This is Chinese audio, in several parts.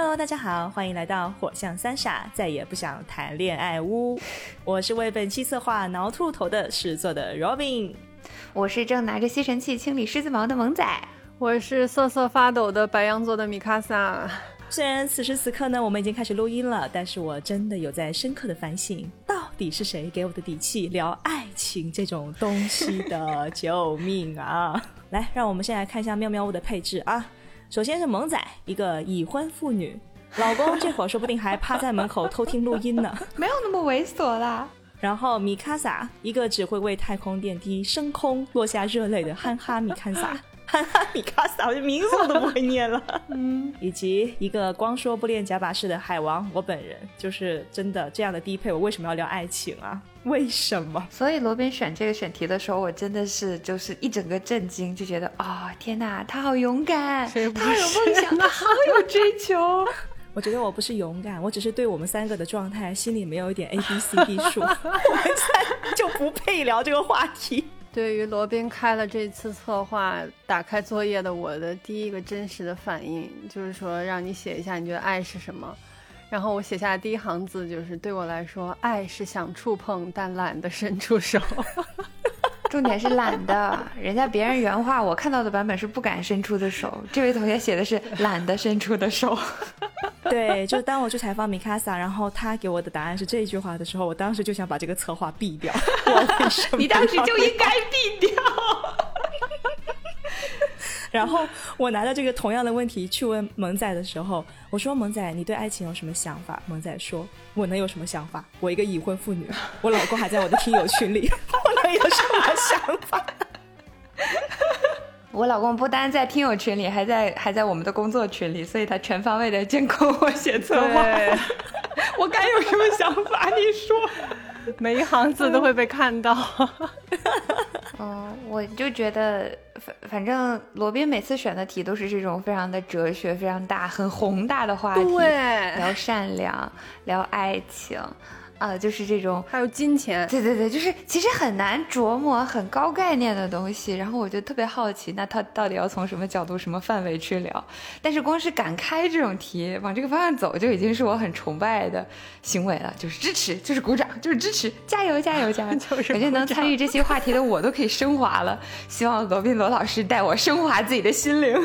Hello，大家好，欢迎来到火象三傻再也不想谈恋爱屋。我是为本期策划挠兔头的狮子座的 Robin，我是正拿着吸尘器清理狮子毛的萌仔，我是瑟瑟发抖的白羊座的米卡萨。虽然此时此刻呢，我们已经开始录音了，但是我真的有在深刻的反省，到底是谁给我的底气聊爱情这种东西的？救命啊！来，让我们先来看一下妙妙屋的配置啊。首先是萌仔，一个已婚妇女，老公这会儿说不定还趴在门口偷听录音呢，没有那么猥琐啦。然后米卡萨，一个只会为太空电梯升空落下热泪的憨哈米卡萨，憨 哈米卡萨，我这名字我都不会念了。嗯，以及一个光说不练假把式的海王，我本人就是真的这样的低配，我为什么要聊爱情啊？为什么？所以罗宾选这个选题的时候，我真的是就是一整个震惊，就觉得啊，天哪，他好勇敢，他有梦想，他好有追求。我觉得我不是勇敢，我只是对我们三个的状态心里没有一点 A B C D 数，我们三就不配聊这个话题。对于罗宾开了这次策划，打开作业的我的第一个真实的反应就是说，让你写一下你觉得爱是什么。然后我写下的第一行字就是：对我来说，爱是想触碰但懒得伸出手。重点是懒的，人家别人原话我看到的版本是不敢伸出的手，这位同学写的是懒得伸出的手。对，就当我去采访米卡萨，然后他给我的答案是这句话的时候，我当时就想把这个策划毙掉。你当时就应该毙掉。然后我拿到这个同样的问题去问萌仔的时候，我说：“萌仔，你对爱情有什么想法？”萌仔说：“我能有什么想法？我一个已婚妇女，我老公还在我的听友群里，我能有什么想法？”我老公不单在听友群里，还在还在我们的工作群里，所以他全方位的监控我写策划。我该有什么想法？你说，每一行字都会被看到。嗯，我就觉得，反反正罗宾每次选的题都是这种非常的哲学、非常大、很宏大的话题，聊善良，聊爱情。啊，就是这种，还有金钱，对对对，就是其实很难琢磨很高概念的东西，然后我就特别好奇，那他到底要从什么角度、什么范围去聊？但是光是敢开这种题，往这个方向走，就已经是我很崇拜的行为了，就是支持，就是鼓掌，就是支持，加油加油加油！感觉能参与这些话题的我都可以升华了，希望罗宾罗老师带我升华自己的心灵。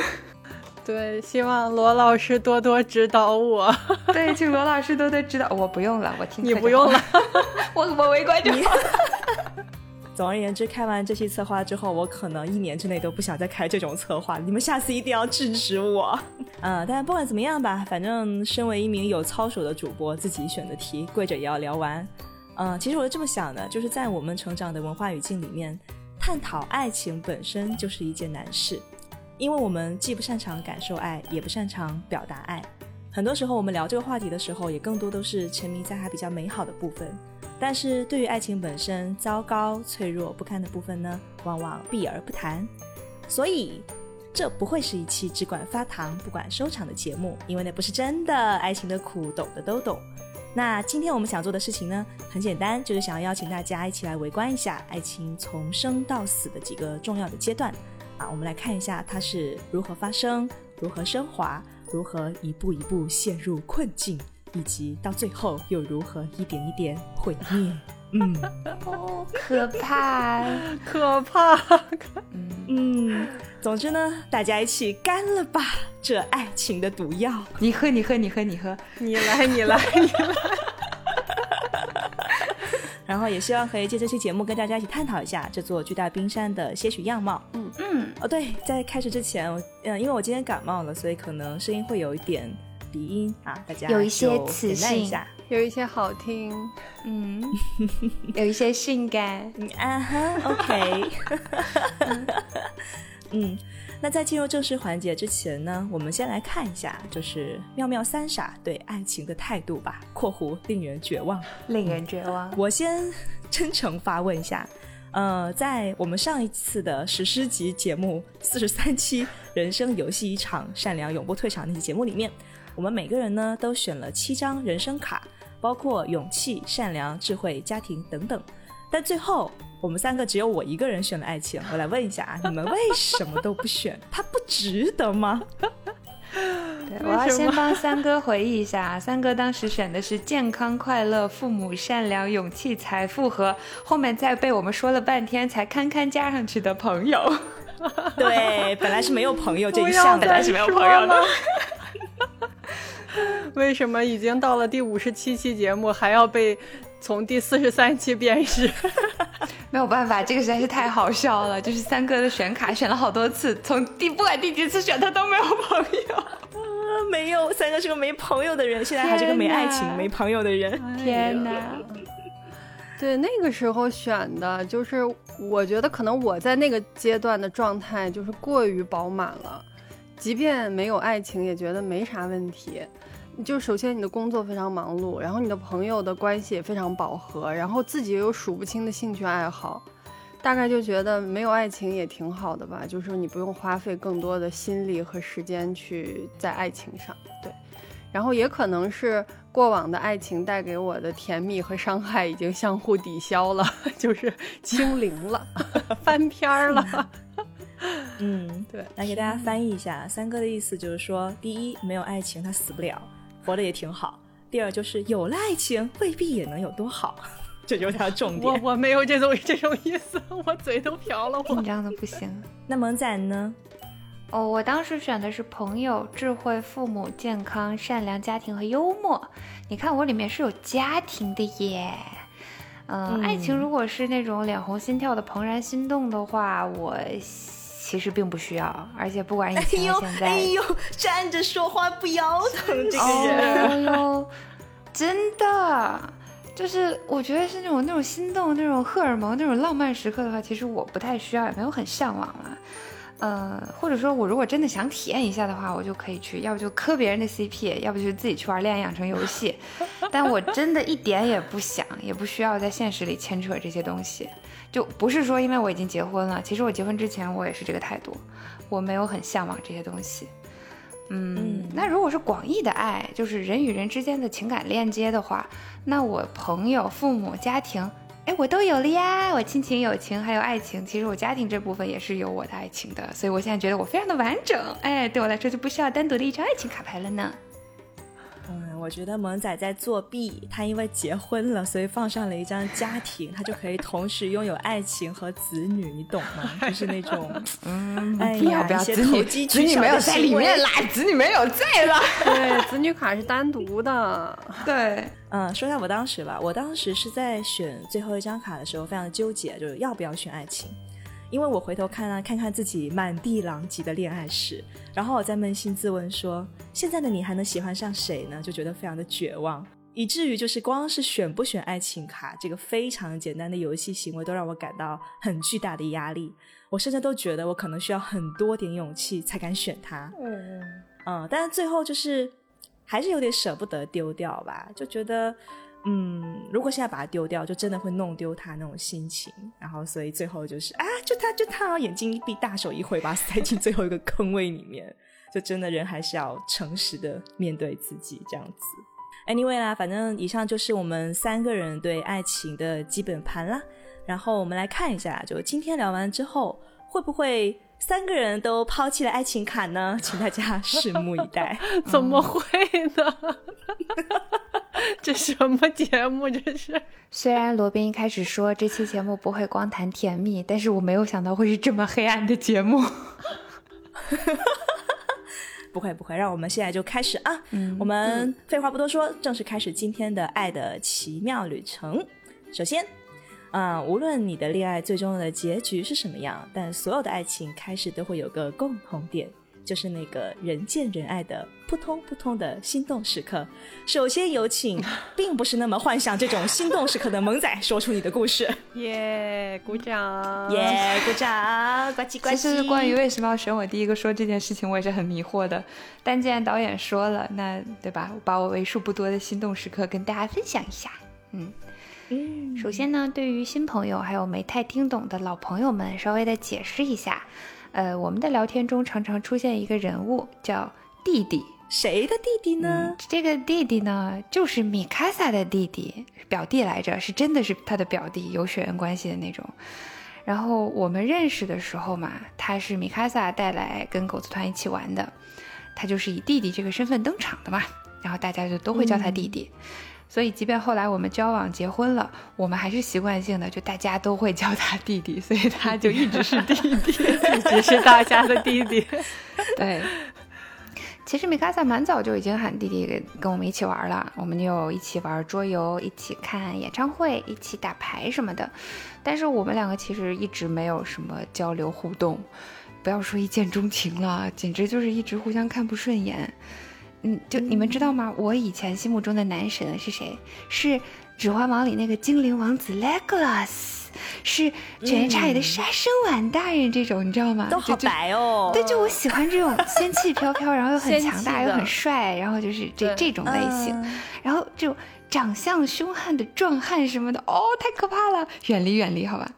对，希望罗老师多多指导我。对，请罗老师多多指导。我不用了，我听你不用了，我我围观就好。总而言之，开完这期策划之后，我可能一年之内都不想再开这种策划。你们下次一定要制止我。嗯，但不管怎么样吧，反正身为一名有操守的主播，自己选的题，跪着也要聊完。嗯，其实我是这么想的，就是在我们成长的文化语境里面，探讨爱情本身就是一件难事。因为我们既不擅长感受爱，也不擅长表达爱，很多时候我们聊这个话题的时候，也更多都是沉迷在它比较美好的部分。但是对于爱情本身糟糕、脆弱、不堪的部分呢，往往避而不谈。所以，这不会是一期只管发糖不管收场的节目，因为那不是真的。爱情的苦，懂的都懂。那今天我们想做的事情呢，很简单，就是想要邀请大家一起来围观一下爱情从生到死的几个重要的阶段。啊，我们来看一下它是如何发生、如何升华、如何一步一步陷入困境，以及到最后又如何一点一点毁灭。嗯，可怕，可怕。嗯嗯，总之呢，大家一起干了吧，这爱情的毒药。你喝，你喝，你喝，你喝，你来，你来，你来。然后也希望可以借这期节目跟大家一起探讨一下这座巨大冰山的些许样貌。嗯嗯。哦，对，在开始之前，嗯，因为我今天感冒了，所以可能声音会有一点鼻音啊，大家有一些磁性，有一些好听，嗯，有一些性感。嗯啊哈，OK。嗯。那在进入正式环节之前呢，我们先来看一下，就是妙妙三傻对爱情的态度吧。（括弧令人绝望，令人绝望。）我先真诚发问一下，呃，在我们上一次的史诗级节目四十三期《人生游戏一场，善良永不退场》那期节目里面，我们每个人呢都选了七张人生卡，包括勇气、善良、智慧、家庭等等，但最后。我们三个只有我一个人选了爱情，我来问一下啊，你们为什么都不选？它不值得吗？对，我要先帮三哥回忆一下，三哥当时选的是健康、快乐、父母、善良、勇气、财富和后面再被我们说了半天才堪堪加上去的朋友。对，本来是没有朋友这一项，本来是没有朋友的。为什么已经到了第五十七期节目，还要被从第四十三期辨识？没有办法，这个实在是太好笑了。就是三哥的选卡选了好多次，从第不管第几次选他都没有朋友。啊，没有，三哥是个没朋友的人，现在还是个没爱情、没朋友的人。天哪！对，那个时候选的就是，我觉得可能我在那个阶段的状态就是过于饱满了，即便没有爱情，也觉得没啥问题。就首先你的工作非常忙碌，然后你的朋友的关系也非常饱和，然后自己又有数不清的兴趣爱好，大概就觉得没有爱情也挺好的吧，就是你不用花费更多的心力和时间去在爱情上，对。然后也可能是过往的爱情带给我的甜蜜和伤害已经相互抵消了，就是清零了，翻篇儿了。嗯，对。来给大家翻译一下，三哥的意思就是说，第一，没有爱情他死不了。活得也挺好。第二就是有了爱情，未必也能有多好，这就是他的重点。我我没有这种这种意思，我嘴都瓢了，紧张的不行。那萌仔呢？哦，我当时选的是朋友、智慧、父母、健康、善良、家庭和幽默。你看我里面是有家庭的耶。嗯，爱情如果是那种脸红心跳的怦然心动的话，我。其实并不需要，而且不管以前现在，哎呦，站着说话不腰疼，这个人，哎呦，真的，就是我觉得是那种那种心动、那种荷尔蒙、那种浪漫时刻的话，其实我不太需要，也没有很向往了。呃，或者说，我如果真的想体验一下的话，我就可以去，要不就磕别人的 CP，要不就自己去玩恋爱养成游戏。但我真的一点也不想，也不需要在现实里牵扯这些东西。就不是说因为我已经结婚了，其实我结婚之前我也是这个态度，我没有很向往这些东西。嗯，那如果是广义的爱，就是人与人之间的情感链接的话，那我朋友、父母、家庭。哎，我都有了呀！我亲情、友情还有爱情，其实我家庭这部分也是有我的爱情的，所以我现在觉得我非常的完整。哎，对我来说就不需要单独的一张爱情卡牌了呢。嗯，我觉得萌仔在作弊。他因为结婚了，所以放上了一张家庭，他就可以同时拥有爱情和子女，你懂吗？就是那种，嗯，哎呀，不要子女，子女没有在里面啦，子女没有在了。对，子女卡是单独的。对，嗯，说一下我当时吧，我当时是在选最后一张卡的时候，非常的纠结，就是要不要选爱情。因为我回头看啊，看看自己满地狼藉的恋爱史，然后我在扪心自问说，现在的你还能喜欢上谁呢？就觉得非常的绝望，以至于就是光是选不选爱情卡这个非常简单的游戏行为，都让我感到很巨大的压力。我甚至都觉得我可能需要很多点勇气才敢选它。嗯嗯，但是最后就是还是有点舍不得丢掉吧，就觉得。嗯，如果现在把它丢掉，就真的会弄丢他那种心情。然后，所以最后就是啊，就他就他，眼睛一闭，大手一挥，把他塞进最后一个坑位里面。就真的人还是要诚实的面对自己，这样子。Anyway 啦，反正以上就是我们三个人对爱情的基本盘啦。然后我们来看一下，就今天聊完之后，会不会三个人都抛弃了爱情卡呢？请大家拭目以待。怎么会呢？这什么节目？这是虽然罗宾一开始说这期节目不会光谈甜蜜，但是我没有想到会是这么黑暗的节目。不会不会，让我们现在就开始啊！嗯我们废话不多说，正式开始今天的爱的奇妙旅程。首先，嗯，无论你的恋爱最终的结局是什么样，但所有的爱情开始都会有个共同点。就是那个人见人爱的扑通扑通的心动时刻。首先有请，并不是那么幻想这种心动时刻的萌仔，说出你的故事。耶，鼓掌！耶，鼓掌！呱唧呱唧。其实关于为什么要选我第一个说这件事情，我也是很迷惑的。但既然导演说了，那对吧？我把我为数不多的心动时刻跟大家分享一下。嗯嗯。首先呢，对于新朋友还有没太听懂的老朋友们，稍微的解释一下。呃，我们的聊天中常常出现一个人物叫弟弟，谁的弟弟呢？这个弟弟呢，就是米卡萨的弟弟，表弟来着，是真的是他的表弟，有血缘关系的那种。然后我们认识的时候嘛，他是米卡萨带来跟狗子团一起玩的。他就是以弟弟这个身份登场的嘛，然后大家就都会叫他弟弟。所以，即便后来我们交往结婚了，我们还是习惯性的就大家都会叫他弟弟，所以他就一直是弟弟，一直是大家的弟弟。对。其实米卡萨蛮早就已经喊弟弟跟跟我们一起玩了，我们就一起玩桌游，一起看演唱会，一起打牌什么的。但是我们两个其实一直没有什么交流互动，不要说一见钟情了，简直就是一直互相看不顺眼。嗯，就你们知道吗？我以前心目中的男神是谁？是《指环王》里那个精灵王子 Legolas。是《犬夜叉》里的杀生丸大人这种，你知道吗？都好白哦。对，就我喜欢这种仙气飘飘，然后又很强大又很帅，然后就是这这种类型。然后这种长相凶悍的壮汉什么的，哦，太可怕了，远离远离，好吧。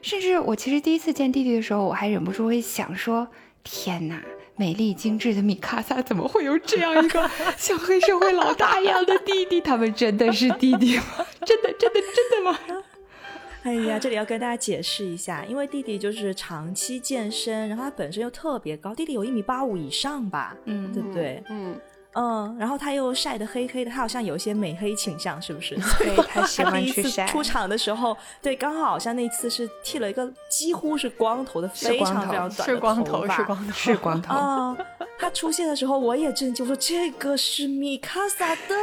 甚至我其实第一次见弟弟的时候，我还忍不住会想说：天哪，美丽精致的米卡萨怎么会有这样一个 像黑社会老大一样的弟弟？他们真的是弟弟吗？真的真的真的吗？哎呀，这里要跟大家解释一下，因为弟弟就是长期健身，然后他本身又特别高，弟弟有一米八五以上吧，嗯，对不对？嗯嗯，然后他又晒得黑黑的，他好像有一些美黑倾向，是不是？对他喜欢去晒。出场的时候，对，刚好好像那次是剃了一个几乎是光头的，非常非常短的头发，是光头，是光头。啊，他出现的时候我也震惊，说这个是米卡萨的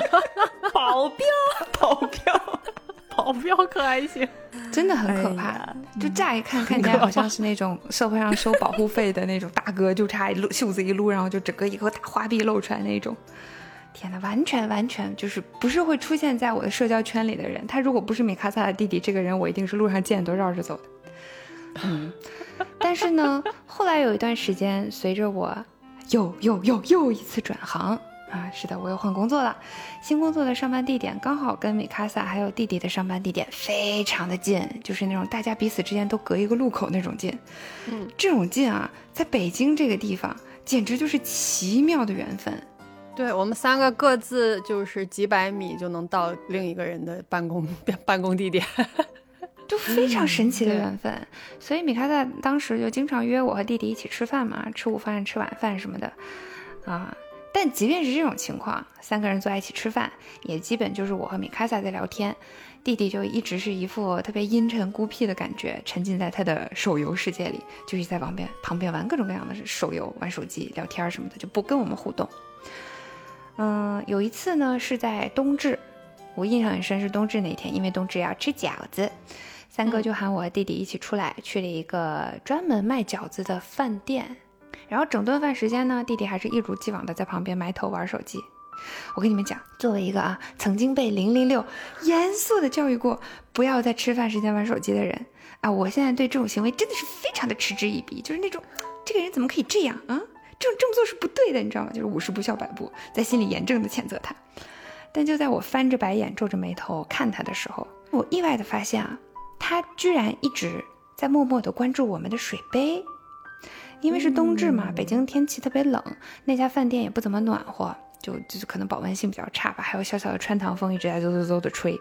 保镖，保镖。保镖可还行，真的很可怕。就乍一看，看起来好像是那种社会上收保护费的那种大哥，就差一撸袖子一撸，然后就整个一个大花臂露出来那种。天哪，完全完全就是不是会出现在我的社交圈里的人。他如果不是米卡萨的弟弟，这个人我一定是路上见都绕着走的。嗯，但是呢，后来有一段时间，随着我又又又又一次转行。啊，是的，我又换工作了。新工作的上班地点刚好跟米卡萨还有弟弟的上班地点非常的近，就是那种大家彼此之间都隔一个路口那种近。嗯，这种近啊，在北京这个地方简直就是奇妙的缘分。对我们三个各自就是几百米就能到另一个人的办公 办公地点，就非常神奇的缘分。所以米卡萨当时就经常约我和弟弟一起吃饭嘛，吃午饭、吃晚饭什么的，啊。但即便是这种情况，三个人坐在一起吃饭，也基本就是我和米卡萨在聊天，弟弟就一直是一副特别阴沉孤僻的感觉，沉浸在他的手游世界里，就是在旁边旁边玩各种各样的手游、玩手机、聊天什么的，就不跟我们互动。嗯，有一次呢是在冬至，我印象很深是冬至那天，因为冬至要吃饺子，三哥就喊我和弟弟一起出来，去了一个专门卖饺子的饭店。然后整顿饭时间呢，弟弟还是一如既往的在旁边埋头玩手机。我跟你们讲，作为一个啊曾经被零零六严肃的教育过不要在吃饭时间玩手机的人啊，我现在对这种行为真的是非常的嗤之以鼻，就是那种这个人怎么可以这样啊？这种这么做是不对的，你知道吗？就是五十步笑百步，在心里严正的谴责他。但就在我翻着白眼、皱着眉头看他的时候，我意外的发现啊，他居然一直在默默的关注我们的水杯。因为是冬至嘛，北京天气特别冷，那家饭店也不怎么暖和，就就可能保温性比较差吧。还有小小的穿堂风一直在嗖嗖嗖的吹，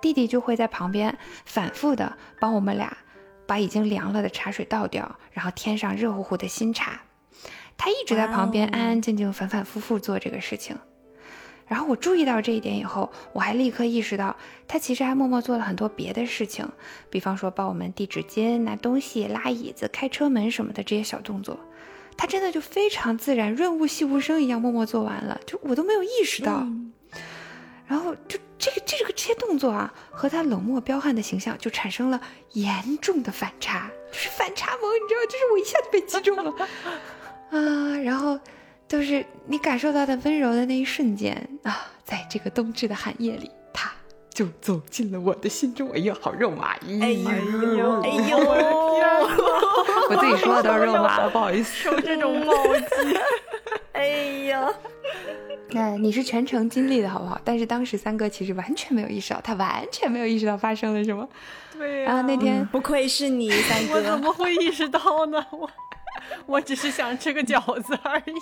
弟弟就会在旁边反复的帮我们俩把已经凉了的茶水倒掉，然后添上热乎乎的新茶。他一直在旁边安安静静、反反复复做这个事情。然后我注意到这一点以后，我还立刻意识到，他其实还默默做了很多别的事情，比方说帮我们递纸巾、拿东西、拉椅子、开车门什么的这些小动作，他真的就非常自然，润物细无声一样默默做完了，就我都没有意识到。然后就这个这个这些动作啊，和他冷漠彪悍的形象就产生了严重的反差，就是反差萌，你知道，就是我一下就被击中了 啊，然后。就是你感受到的温柔的那一瞬间啊，在这个冬至的寒夜里，他就走进了我的心中。哎呀，好肉麻！哎呦，哎呦，我自己说的都是肉麻了，不好意思。受这种暴击，哎呀，那你是全程经历的好不好？但是当时三哥其实完全没有意识到，他完全没有意识到发生了什么。对啊。然后那天不愧是你，三哥，我怎么会意识到呢？我。我只是想吃个饺子而已。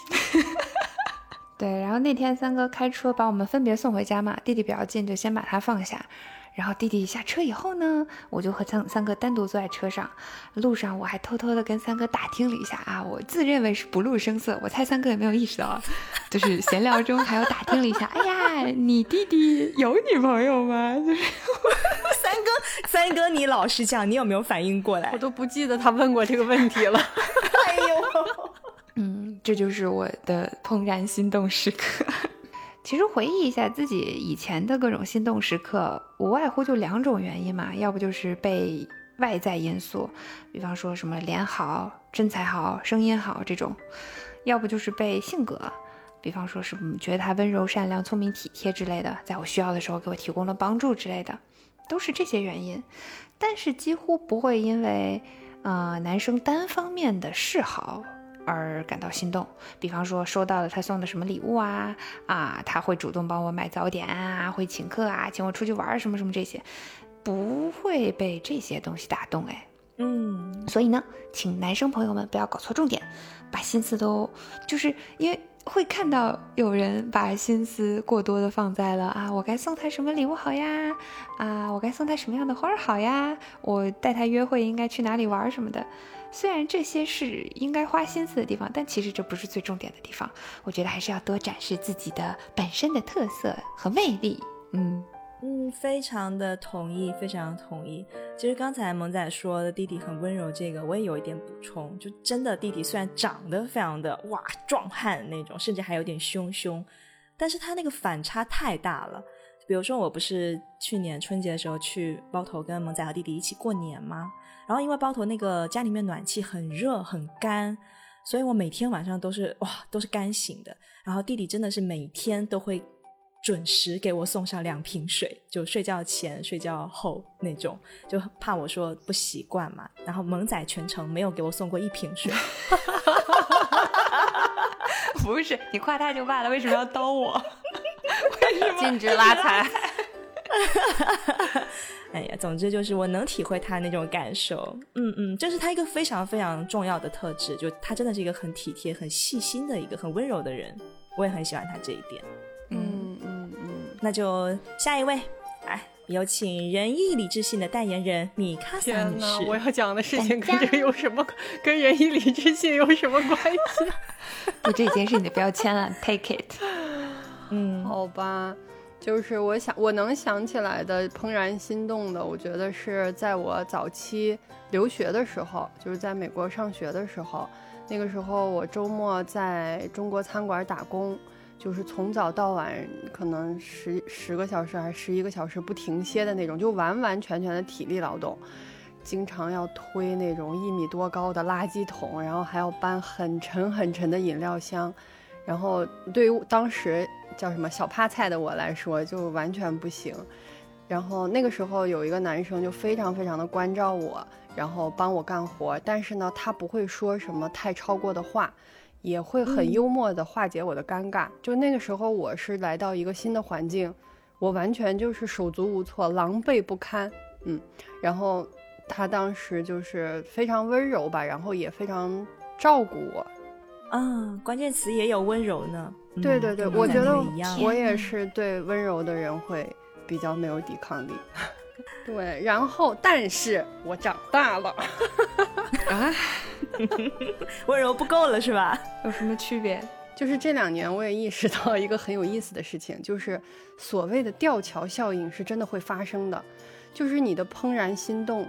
对，然后那天三哥开车把我们分别送回家嘛，弟弟比较近，就先把他放下。然后弟弟下车以后呢，我就和三三哥单独坐在车上。路上我还偷偷的跟三哥打听了一下啊，我自认为是不露声色，我猜三哥也没有意识到，就是闲聊中还有打听了一下。哎呀，你弟弟有女朋友吗？就是 哥，三哥，你老实讲，你有没有反应过来？我都不记得他问过这个问题了。哎呦，嗯，这就是我的怦然心动时刻。其实回忆一下自己以前的各种心动时刻，无外乎就两种原因嘛，要不就是被外在因素，比方说什么脸好、身材好、声音好这种；要不就是被性格，比方说是觉得他温柔、善良、聪明、体贴之类的，在我需要的时候给我提供了帮助之类的，都是这些原因。但是几乎不会因为，呃，男生单方面的示好。而感到心动，比方说收到了他送的什么礼物啊啊，他会主动帮我买早点啊，会请客啊，请我出去玩什么什么这些，不会被这些东西打动哎，嗯，所以呢，请男生朋友们不要搞错重点，把心思都就是因为会看到有人把心思过多的放在了啊，我该送他什么礼物好呀，啊，我该送他什么样的花好呀，我带他约会应该去哪里玩什么的。虽然这些是应该花心思的地方，但其实这不是最重点的地方。我觉得还是要多展示自己的本身的特色和魅力。嗯嗯，非常的同意，非常同意。其实刚才萌仔说的弟弟很温柔，这个我也有一点补充。就真的弟弟虽然长得非常的哇壮汉那种，甚至还有点凶凶，但是他那个反差太大了。比如说，我不是去年春节的时候去包头跟萌仔和弟弟一起过年吗？然后因为包头那个家里面暖气很热很干，所以我每天晚上都是哇都是干醒的。然后弟弟真的是每天都会准时给我送上两瓶水，就睡觉前睡觉后那种，就怕我说不习惯嘛。然后萌仔全程没有给我送过一瓶水 不是你夸他就罢了，为什么要刀我？为什么 禁止拉踩？哎呀，总之就是我能体会他那种感受，嗯嗯，这是他一个非常非常重要的特质，就他真的是一个很体贴、很细心的一个很温柔的人，我也很喜欢他这一点。嗯嗯嗯，那就下一位，来有请仁义礼智信的代言人米卡萨女士。我要讲的事情跟这个有什么？跟仁义礼智信有什么关系？我，这已经是你的标签了，Take it。嗯，好吧。就是我想我能想起来的怦然心动的，我觉得是在我早期留学的时候，就是在美国上学的时候，那个时候我周末在中国餐馆打工，就是从早到晚可能十十个小时还是十一个小时不停歇的那种，就完完全全的体力劳动，经常要推那种一米多高的垃圾桶，然后还要搬很沉很沉的饮料箱，然后对于当时。叫什么小趴菜的我来说就完全不行，然后那个时候有一个男生就非常非常的关照我，然后帮我干活，但是呢他不会说什么太超过的话，也会很幽默的化解我的尴尬。就那个时候我是来到一个新的环境，我完全就是手足无措，狼狈不堪，嗯，然后他当时就是非常温柔吧，然后也非常照顾我。嗯，关键词也有温柔呢。对对对，我觉得我也是对温柔的人会比较没有抵抗力。对，然后但是我长大了啊，温柔不够了是吧？有什么区别？就是这两年我也意识到一个很有意思的事情，就是所谓的吊桥效应是真的会发生的，就是你的怦然心动，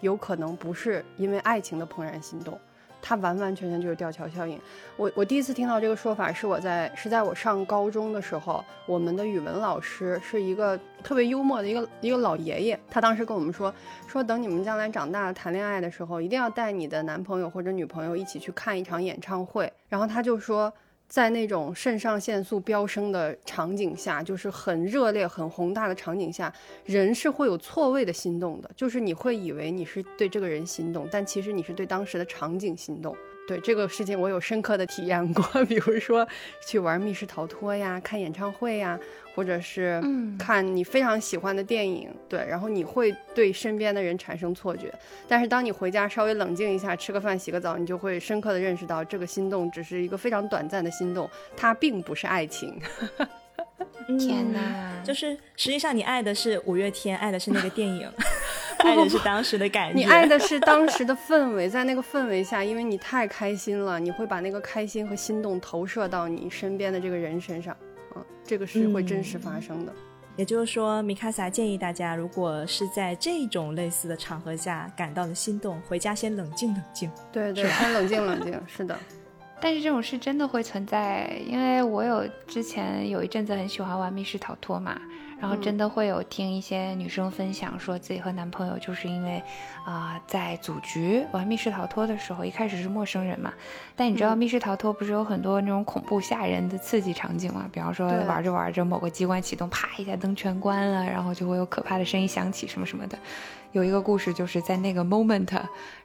有可能不是因为爱情的怦然心动。它完完全全就是吊桥效应。我我第一次听到这个说法是我在是在我上高中的时候，我们的语文老师是一个特别幽默的一个一个老爷爷，他当时跟我们说说等你们将来长大谈恋爱的时候，一定要带你的男朋友或者女朋友一起去看一场演唱会。然后他就说。在那种肾上腺素飙升的场景下，就是很热烈、很宏大的场景下，人是会有错位的心动的，就是你会以为你是对这个人心动，但其实你是对当时的场景心动。对这个事情，我有深刻的体验过，比如说去玩密室逃脱呀，看演唱会呀。或者是看你非常喜欢的电影，对，然后你会对身边的人产生错觉，但是当你回家稍微冷静一下，吃个饭、洗个澡，你就会深刻的认识到，这个心动只是一个非常短暂的心动，它并不是爱情。天哪！就是实际上你爱的是五月天，爱的是那个电影，爱的是 当时的感觉。你爱的是当时的氛围，在那个氛围下，因为你太开心了，你会把那个开心和心动投射到你身边的这个人身上，嗯，这个是会真实发生的。也就是说，米卡萨建议大家，如果是在这种类似的场合下感到了心动，回家先冷静冷静。对对，先冷静冷静，是的。但是这种事真的会存在，因为我有之前有一阵子很喜欢玩密室逃脱嘛，然后真的会有听一些女生分享，说自己和男朋友就是因为，啊，在组局玩密室逃脱的时候，一开始是陌生人嘛，但你知道密室逃脱不是有很多那种恐怖吓人的刺激场景嘛？比方说玩着玩着某个机关启动，啪一下灯全关了，然后就会有可怕的声音响起什么什么的。有一个故事，就是在那个 moment，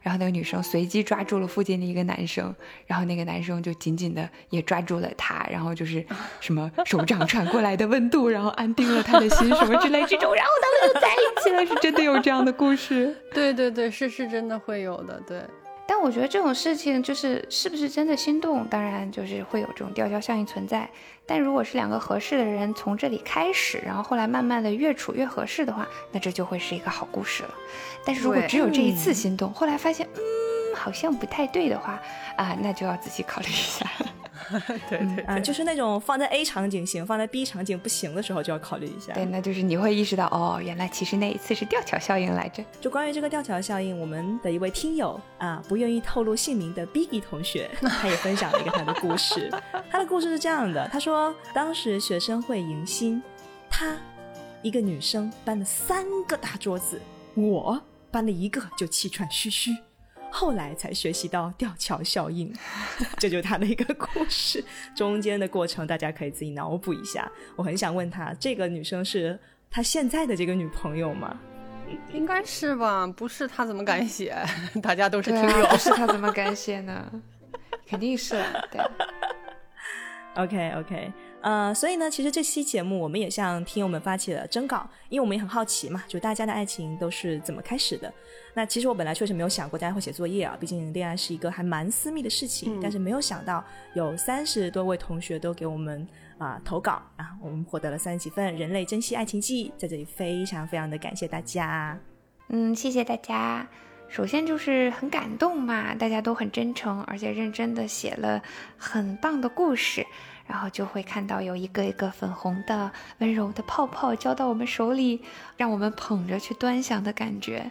然后那个女生随机抓住了附近的一个男生，然后那个男生就紧紧的也抓住了她，然后就是什么手掌传过来的温度，然后安定了他的心什么之类这种，然后他们就在一起了，是真的有这样的故事。对对对，是是真的会有的，对。但我觉得这种事情就是是不是真的心动，当然就是会有这种吊销效应存在。但如果是两个合适的人从这里开始，然后后来慢慢的越处越合适的话，那这就会是一个好故事了。但是如果只有这一次心动，后来发现嗯好像不太对的话，啊，那就要仔细考虑一下。对对啊，就是那种放在 A 场景行，放在 B 场景不行的时候，就要考虑一下。对，那就是你会意识到，哦，原来其实那一次是吊桥效应来着。就关于这个吊桥效应，我们的一位听友啊，不愿意透露姓名的 Biggy 同学，他也分享了一个他的故事。他的故事是这样的，他说当时学生会迎新，他一个女生搬了三个大桌子，我搬了一个就气喘吁吁。后来才学习到吊桥效应，这就是他的一个故事。中间的过程大家可以自己脑补一下。我很想问他，这个女生是他现在的这个女朋友吗？应该是吧，不是他怎么敢写？大家都是听友，不是他怎么敢写呢？肯定是对。OK OK。呃，所以呢，其实这期节目我们也向听友们发起了征稿，因为我们也很好奇嘛，就大家的爱情都是怎么开始的。那其实我本来确实没有想过大家会写作业啊，毕竟恋爱是一个还蛮私密的事情。但是没有想到有三十多位同学都给我们啊投稿啊，我们获得了三十几份《人类珍惜爱情记》，在这里非常非常的感谢大家。嗯，谢谢大家。首先就是很感动嘛，大家都很真诚，而且认真的写了很棒的故事。然后就会看到有一个一个粉红的温柔的泡泡交到我们手里，让我们捧着去端详的感觉。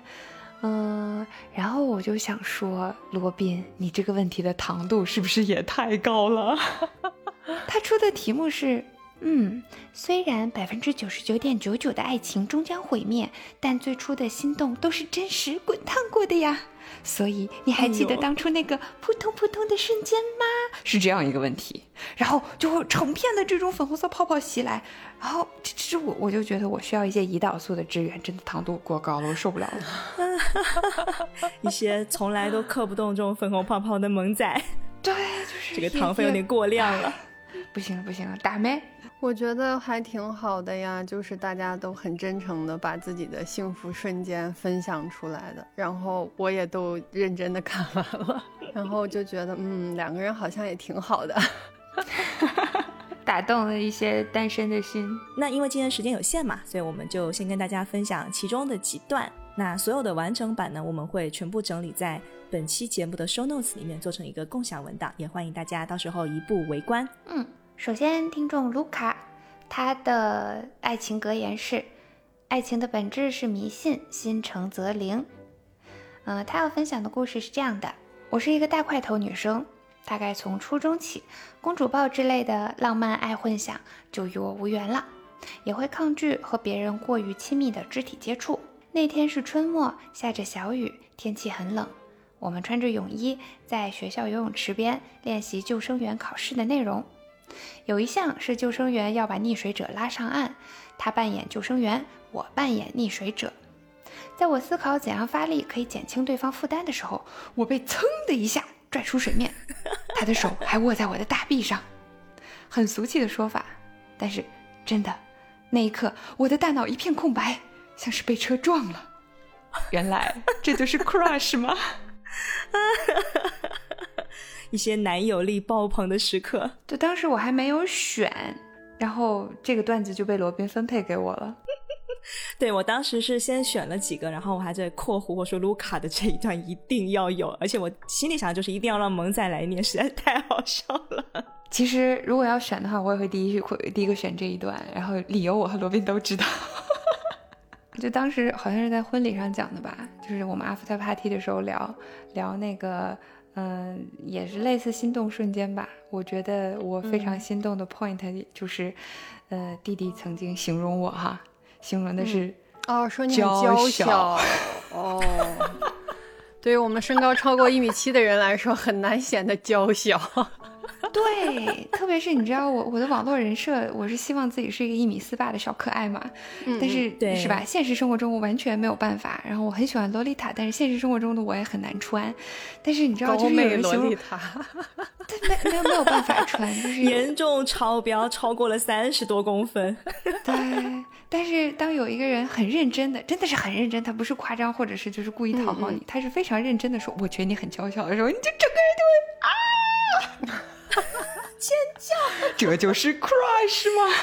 嗯，然后我就想说，罗宾，你这个问题的糖度是不是也太高了？他出的题目是。嗯，虽然百分之九十九点九九的爱情终将毁灭，但最初的心动都是真实滚烫过的呀。所以你还记得当初那个扑通扑通的瞬间吗？是这样一个问题，然后就会成片的这种粉红色泡泡袭来，然后其实我我就觉得我需要一些胰岛素的支援，真的糖度过高了，我受不了了。一些从来都刻不动这种粉红泡泡的萌仔，对，就是这个糖分有点过量了。不行了，不行了，打没？我觉得还挺好的呀，就是大家都很真诚的把自己的幸福瞬间分享出来的，然后我也都认真的看完了，然后就觉得嗯，两个人好像也挺好的，打动了一些单身的心。那因为今天时间有限嘛，所以我们就先跟大家分享其中的几段。那所有的完整版呢，我们会全部整理在本期节目的 show notes 里面，做成一个共享文档，也欢迎大家到时候一步围观。嗯。首先，听众卢卡，他的爱情格言是：“爱情的本质是迷信，心诚则灵。”嗯，他要分享的故事是这样的：我是一个大块头女生，大概从初中起，公主抱之类的浪漫爱混响就与我无缘了，也会抗拒和别人过于亲密的肢体接触。那天是春末，下着小雨，天气很冷，我们穿着泳衣在学校游泳池边练习救生员考试的内容。有一项是救生员要把溺水者拉上岸，他扮演救生员，我扮演溺水者。在我思考怎样发力可以减轻对方负担的时候，我被噌的一下拽出水面，他的手还握在我的大臂上。很俗气的说法，但是真的，那一刻我的大脑一片空白，像是被车撞了。原来这就是 crush 吗？一些男友力爆棚的时刻，就当时我还没有选，然后这个段子就被罗宾分配给我了。对我当时是先选了几个，然后我还在括弧我说卢卡的这一段一定要有，而且我心里想的就是一定要让萌仔来念，实在是太好笑了。其实如果要选的话，我也会第一会第一个选这一段，然后理由我和罗宾都知道。就当时好像是在婚礼上讲的吧，就是我们 after party 的时候聊聊那个，嗯，也是类似心动瞬间吧。我觉得我非常心动的 point 就是，呃，弟弟曾经形容我哈，形容的是哦，说你很娇小哦，对于我们身高超过一米七的人来说，很难显得娇小。对，特别是你知道我我的网络人设，我是希望自己是一个一米四八的小可爱嘛，但是是吧？现实生活中我完全没有办法。然后我很喜欢洛丽塔，但是现实生活中的我也很难穿。但是你知道，就是有人形容，对，没没有没有办法穿，就是严重超标，超过了三十多公分。对，但是当有一个人很认真的，真的是很认真，他不是夸张或者是就是故意讨好你，他是非常认真的说，我觉得你很娇小的时候，你就整个人就会啊。尖叫，这就是 crush 吗？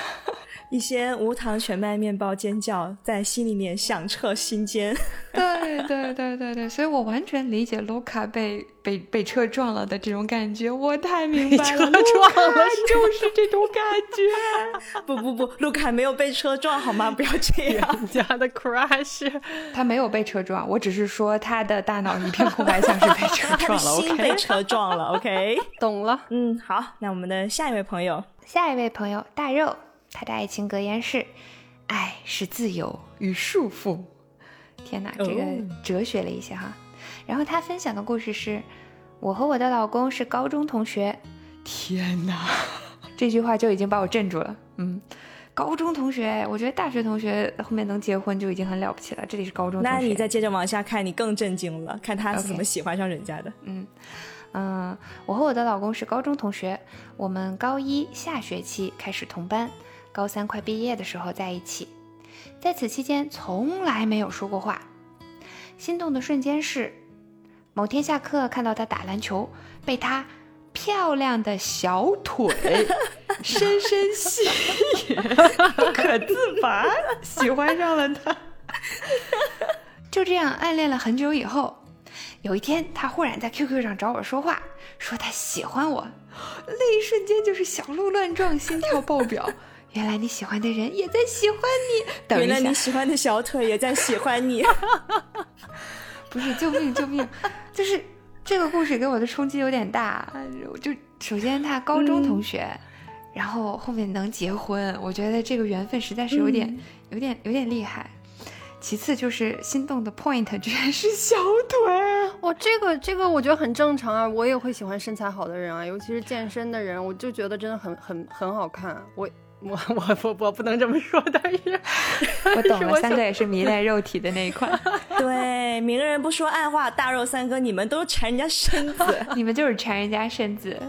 一些无糖全麦面包尖叫，在心里面响彻心间。对对对对对，所以我完全理解卢卡被被被车撞了的这种感觉，我太明白了。车撞了 就是这种感觉。不不不，卢卡没有被车撞好吗？不要这样。人家的 crush，他没有被车撞，我只是说他的大脑一片空白，像是被车撞了。心被车撞了。OK，懂了。嗯，好，那我们的下一位朋友，下一位朋友大肉。他的爱情格言是：“爱是自由与束缚。”天哪，这个哲学了一些哈。然后他分享的故事是：“我和我的老公是高中同学。”天哪，这句话就已经把我镇住了。嗯，高中同学，我觉得大学同学后面能结婚就已经很了不起了。这里是高中同学，那你再接着往下看，你更震惊了。看他是怎么喜欢上人家的。嗯嗯，我和我的老公是高中同学，我们高一下学期开始同班。高三快毕业的时候在一起，在此期间从来没有说过话。心动的瞬间是某天下课看到他打篮球，被他漂亮的小腿 深深吸引，不可自拔，喜欢上了他。就这样暗恋了很久以后，有一天他忽然在 QQ 上找我说话，说他喜欢我，那一瞬间就是小鹿乱撞，心跳爆表。原来你喜欢的人也在喜欢你，原来你喜欢的小腿也在喜欢你，不是救命救命！就是这个故事给我的冲击有点大。就首先他高中同学，然后后面能结婚，我觉得这个缘分实在是有点有点有点厉害。其次就是心动的 point 居然是小腿，哇，这个这个我觉得很正常啊，我也会喜欢身材好的人啊，尤其是健身的人，我就觉得真的很很很好看，我。我 我我我不能这么说，但是 我懂了，三哥也是迷恋肉体的那一款。对，明人不说暗话，大肉三哥，你们都馋人家身子，你们就是馋人家身子。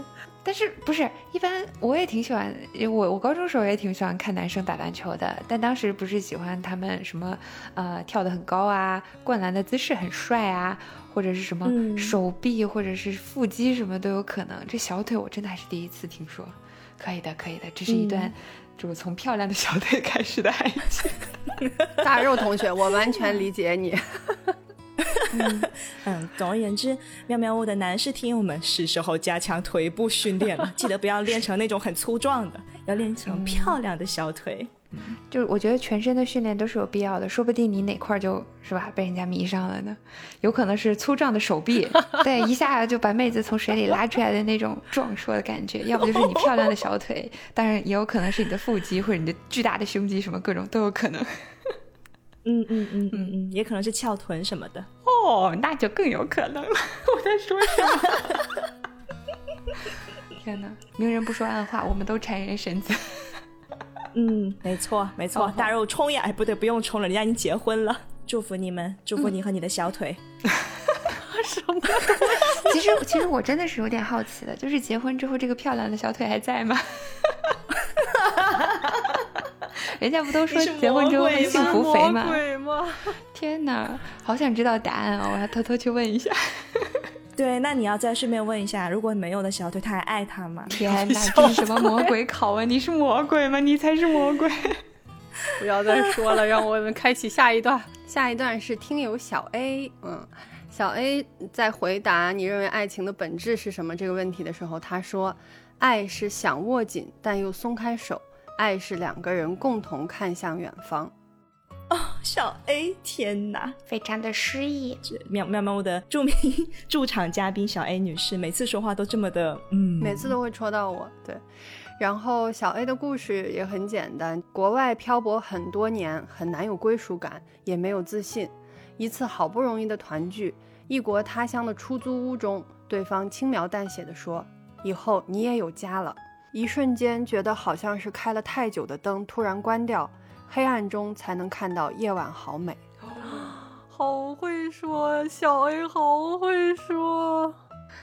但是不是一般？我也挺喜欢，我我高中时候也挺喜欢看男生打篮球的，但当时不是喜欢他们什么呃跳得很高啊，灌篮的姿势很帅啊，或者是什么手臂或者是腹肌什么都有可能。这小腿我真的还是第一次听说。可以的，可以的，这是一段。就是从漂亮的小腿开始的爱情，大肉同学，我完全理解你。嗯，总而言之，妙妙屋的男士听友们，是时候加强腿部训练了，记得不要练成那种很粗壮的，要练成漂亮的小腿。就是我觉得全身的训练都是有必要的，说不定你哪块就是吧被人家迷上了呢？有可能是粗壮的手臂，对，一下就把妹子从水里拉出来的那种壮硕的感觉；要不就是你漂亮的小腿，当然也有可能是你的腹肌或者你的巨大的胸肌，什么各种都有可能。嗯嗯嗯嗯嗯，也可能是翘臀什么的。哦，那就更有可能了。我在说什么？天哪！明人不说暗话，我们都馋人身子。嗯，没错，没错，大肉冲呀！哎，不对，不用冲了，人家已经结婚了。祝福你们，祝福你和你的小腿。什么？其实，其实我真的是有点好奇的，就是结婚之后，这个漂亮的小腿还在吗？人家不都说结婚之后会幸福肥吗？天哪，好想知道答案哦！我要偷偷去问一下。对，那你要再顺便问一下，如果没有的小腿，他还爱他吗？天哪，这是什么魔鬼拷问？你是魔鬼吗？你才是魔鬼！不要再说了，让我们开启下一段。下一段是听友小 A，嗯，小 A 在回答你认为爱情的本质是什么这个问题的时候，他说：“爱是想握紧但又松开手，爱是两个人共同看向远方。”哦，小 A，天哪，非常的诗意。喵喵喵的著名驻场嘉宾小 A 女士，每次说话都这么的，嗯，每次都会戳到我。对，然后小 A 的故事也很简单，国外漂泊很多年，很难有归属感，也没有自信。一次好不容易的团聚，异国他乡的出租屋中，对方轻描淡写的说：“以后你也有家了。”一瞬间觉得好像是开了太久的灯突然关掉。黑暗中才能看到夜晚好美，好会说，小 A 好会说，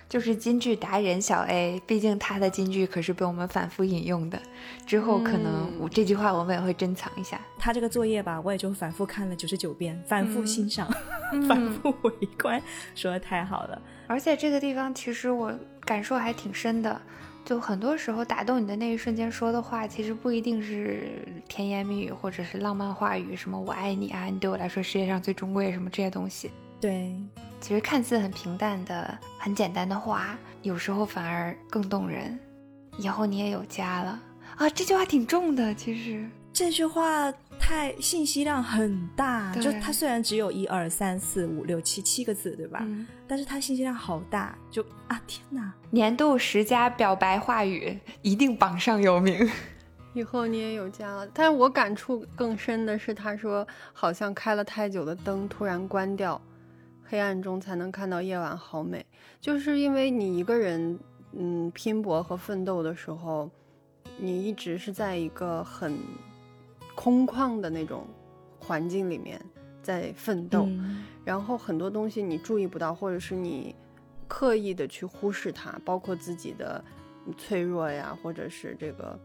就是金句达人小 A。毕竟他的金句可是被我们反复引用的，之后可能我这句话我们也会珍藏一下。他这个作业吧，我也就反复看了九十九遍，反复欣赏，反复围观，说的太好了。而且这个地方其实我感受还挺深的。就很多时候打动你的那一瞬间说的话，其实不一定是甜言蜜语或者是浪漫话语，什么我爱你啊，你对我来说世界上最珍贵什么这些东西。对，其实看似很平淡的、很简单的话，有时候反而更动人。以后你也有家了啊，这句话挺重的，其实这句话。太信息量很大，就它虽然只有一二三四五六七七个字，对吧？但是它信息量好大，就啊天哪！年度十佳表白话语一定榜上有名。以后你也有家了，但是我感触更深的是，他说好像开了太久的灯突然关掉，黑暗中才能看到夜晚好美。就是因为你一个人，嗯，拼搏和奋斗的时候，你一直是在一个很。空旷的那种环境里面在奋斗，然后很多东西你注意不到，或者是你刻意的去忽视它，包括自己的脆弱呀，或者是这个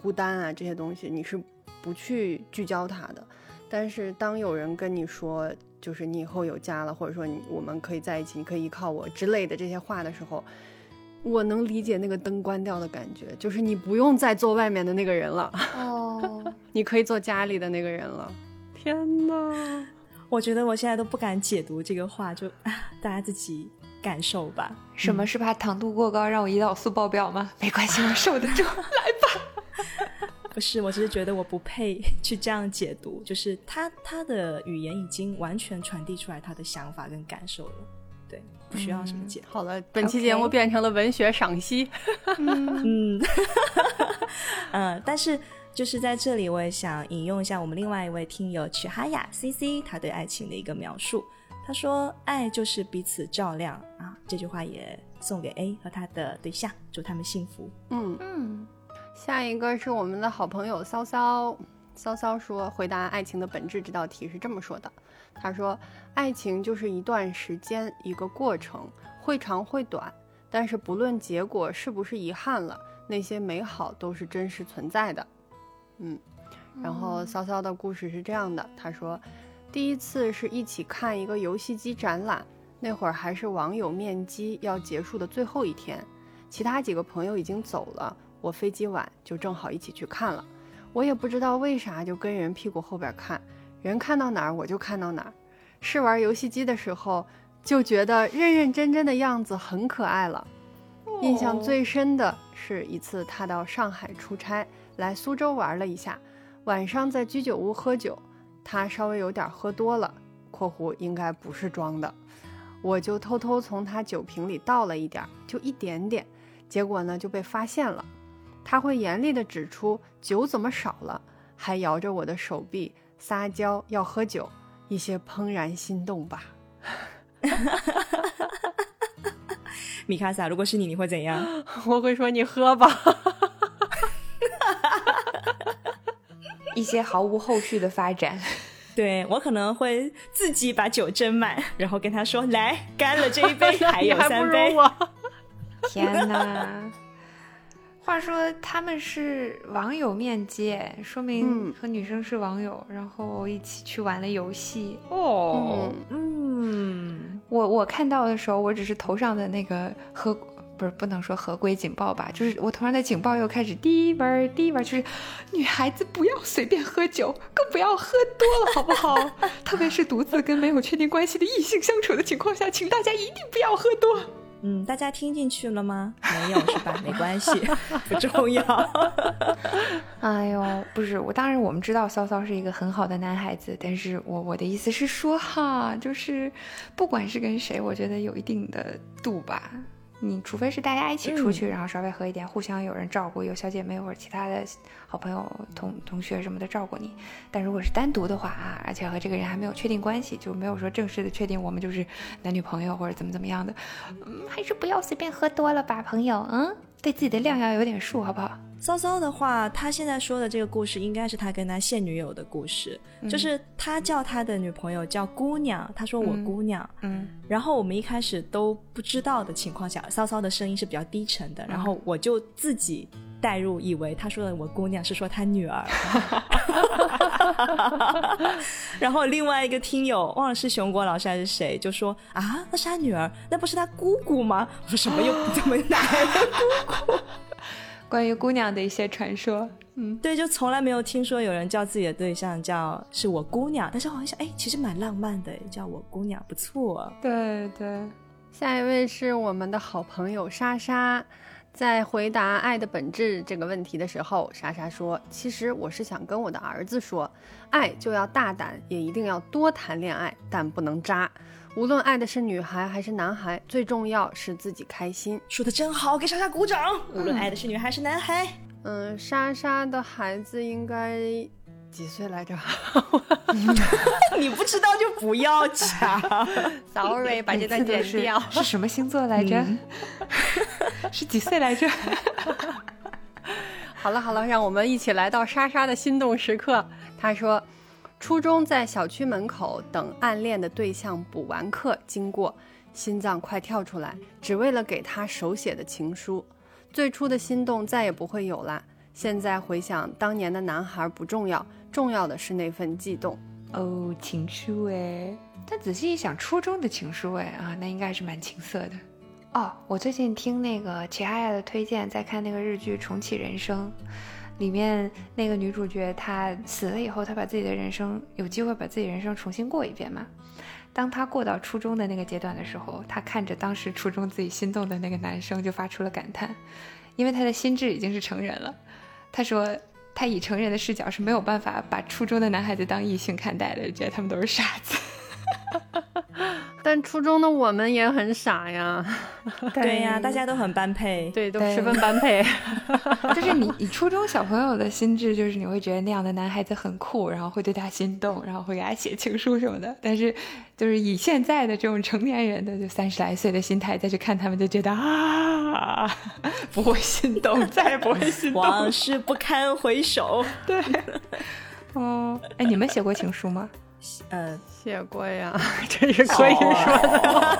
孤单啊这些东西，你是不去聚焦它的。但是当有人跟你说，就是你以后有家了，或者说你我们可以在一起，你可以依靠我之类的这些话的时候，我能理解那个灯关掉的感觉，就是你不用再做外面的那个人了。哦。你可以做家里的那个人了，天哪！我觉得我现在都不敢解读这个话，就 大家自己感受吧。什么是怕糖度过高让我胰岛素爆表吗？没关系，我受得住，来吧。不是，我只是觉得我不配去这样解读，就是他他的语言已经完全传递出来他的想法跟感受了，对，不需要什么解。好了，本期节目变成了文学赏析。嗯嗯，但是。就是在这里，我也想引用一下我们另外一位听友曲哈雅 C C 他对爱情的一个描述。他说：“爱就是彼此照亮啊。”这句话也送给 A 和他的对象，祝他们幸福。嗯嗯。下一个是我们的好朋友骚骚，骚骚说回答爱情的本质这道题是这么说的：“他说，爱情就是一段时间，一个过程，会长会短，但是不论结果是不是遗憾了，那些美好都是真实存在的。”嗯，然后骚骚的故事是这样的，他说，第一次是一起看一个游戏机展览，那会儿还是网友面基要结束的最后一天，其他几个朋友已经走了，我飞机晚，就正好一起去看了。我也不知道为啥就跟人屁股后边看，人看到哪儿我就看到哪儿。试玩游戏机的时候就觉得认认真真的样子很可爱了。印象最深的是一次他到上海出差。来苏州玩了一下，晚上在居酒屋喝酒，他稍微有点喝多了（括弧应该不是装的），我就偷偷从他酒瓶里倒了一点，就一点点，结果呢就被发现了。他会严厉地指出酒怎么少了，还摇着我的手臂撒娇要喝酒，一些怦然心动吧。米卡萨，如果是你，你会怎样？我会说你喝吧。一些毫无后续的发展，对我可能会自己把酒斟满，然后跟他说：“来，干了这一杯，还有三杯。”天哪！话说他们是网友面基，说明和女生是网友，然后一起去玩了游戏。哦，嗯。我我看到的时候，我只是头上的那个合不是不能说合规警报吧，就是我头上的警报又开始滴嗡滴嗡，就是女孩子不要随便喝酒，更不要喝多了，好不好？特别是独自跟没有确定关系的异性相处的情况下，请大家一定不要喝多。嗯，大家听进去了吗？没有是吧？没关系，不重要。哎呦，不是我，当然我们知道骚骚是一个很好的男孩子，但是我我的意思是说哈，就是不管是跟谁，我觉得有一定的度吧。你除非是大家一起出去，然后稍微喝一点，互相有人照顾，有小姐妹或者其他的好朋友、同同学什么的照顾你。但如果是单独的话啊，而且和这个人还没有确定关系，就没有说正式的确定我们就是男女朋友或者怎么怎么样的，嗯，还是不要随便喝多了吧，朋友，嗯，对自己的量要有点数，好不好？骚骚的话，他现在说的这个故事，应该是他跟他现女友的故事，就是他叫他的女朋友叫姑娘，他说我姑娘，嗯，然后我们一开始都不知道的情况下，骚骚的声音是比较低沉的，然后我就自己代入，以为他说的我姑娘是说他女儿，然后另外一个听友忘了是熊国老师还是谁，就说啊，那是他女儿，那不是他姑姑吗？我说什么又怎么来的姑姑？关于姑娘的一些传说，嗯，对，就从来没有听说有人叫自己的对象叫是我姑娘，但是好像想，哎，其实蛮浪漫的，叫我姑娘不错。对对，下一位是我们的好朋友莎莎，在回答“爱的本质”这个问题的时候，莎莎说：“其实我是想跟我的儿子说，爱就要大胆，也一定要多谈恋爱，但不能渣。”无论爱的是女孩还是男孩，最重要是自己开心。说的真好，给莎莎鼓掌。无论爱的是女孩还是男孩，嗯，莎莎的孩子应该几岁来着？你不知道就不要讲。Sorry，把这段剪掉。是什么星座来着？是几岁来着？好了好了，让我们一起来到莎莎的心动时刻。她说。初中在小区门口等暗恋的对象补完课经过，心脏快跳出来，只为了给他手写的情书。最初的心动再也不会有了。现在回想当年的男孩不重要，重要的是那份悸动。哦，情书哎，但仔细一想，初中的情书哎啊，那应该还是蛮青涩的。哦，我最近听那个齐哈亚的推荐，在看那个日剧《重启人生》。里面那个女主角，她死了以后，她把自己的人生有机会把自己人生重新过一遍嘛？当她过到初中的那个阶段的时候，她看着当时初中自己心动的那个男生，就发出了感叹，因为她的心智已经是成人了。她说，他以成人的视角是没有办法把初中的男孩子当异性看待的，觉得他们都是傻子。哈哈哈哈但初中的我们也很傻呀，对呀，大家都很般配，对，都十分般配。就是你，你初中小朋友的心智，就是你会觉得那样的男孩子很酷，然后会对他心动，然后会给他写情书什么的。但是，就是以现在的这种成年人的就三十来岁的心态再去看他们，就觉得啊，不会心动，再也不会心动，往事不堪回首。对，哦，哎，你们写过情书吗？呃，写过呀，这是可以说的。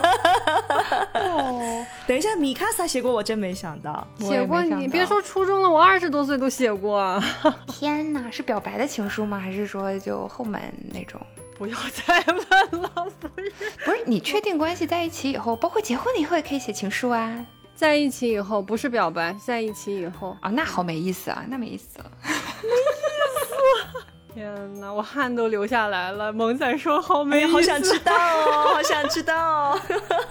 哦，等一下，米卡萨写过，我真没想到。写过，你别说初中了，我二十多岁都写过。天哪，是表白的情书吗？还是说就后门那种？不要再问了，不是？不是，你确定关系在一起以后，包括结婚了以后也可以写情书啊。在一起以后不是表白，在一起以后啊，那好没意思啊，那没意思了，没意思。天哪，我汗都流下来了。萌仔说好美、哎，好想知道哦，好想知道、哦。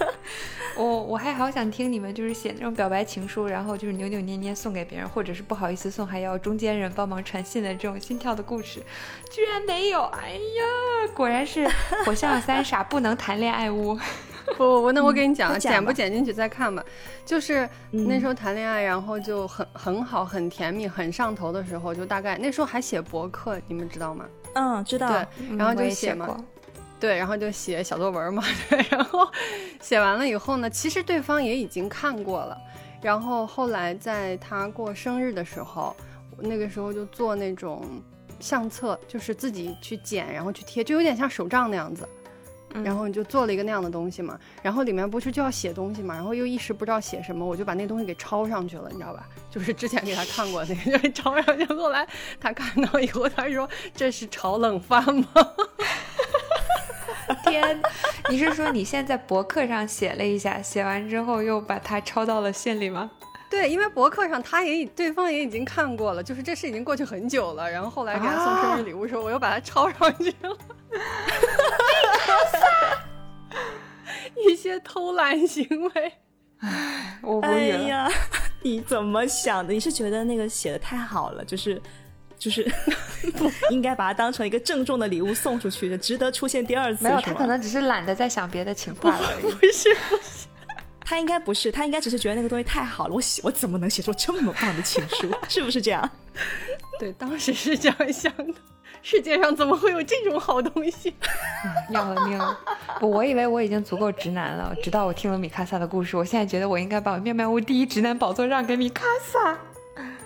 我我还好想听你们就是写那种表白情书，然后就是扭扭捏捏送给别人，或者是不好意思送，还要中间人帮忙传信的这种心跳的故事，居然没有！哎呀，果然是火象三傻，不能谈恋爱屋。不不不，那我给你讲，剪不剪进去再看吧。就是那时候谈恋爱，然后就很很好，很甜蜜，很上头的时候，就大概那时候还写博客，你们知道吗？嗯，知道。对，然后就写嘛。对，然后就写小作文嘛。对，然后写完了以后呢，其实对方也已经看过了。然后后来在他过生日的时候，那个时候就做那种相册，就是自己去剪，然后去贴，就有点像手账那样子。然后你就做了一个那样的东西嘛，然后里面不是就要写东西嘛，然后又一时不知道写什么，我就把那东西给抄上去了，你知道吧？就是之前给他看过那个，就抄上去。后来他看到以后，他说：“这是炒冷饭吗？” 天，你是说你现在博客上写了一下，写完之后又把它抄到了信里吗？对，因为博客上他也对方也已经看过了，就是这事已经过去很久了。然后后来给他送生日礼物时候，我又把它抄上去了。一些偷懒行为，唉，我无哎语了。呀，你怎么想的？你是觉得那个写的太好了，就是就是 应该把它当成一个郑重的礼物送出去的，值得出现第二次？没有，他可能只是懒得再想别的情话 而已。不是不是，他应该不是，他应该只是觉得那个东西太好了，我写我怎么能写出这么棒的情书？是不是这样？对，当时是这样想的。世界上怎么会有这种好东西？要了命了！不，我以为我已经足够直男了，直到我听了米卡萨的故事，我现在觉得我应该把我妙妙屋第一直男宝座让给米卡萨。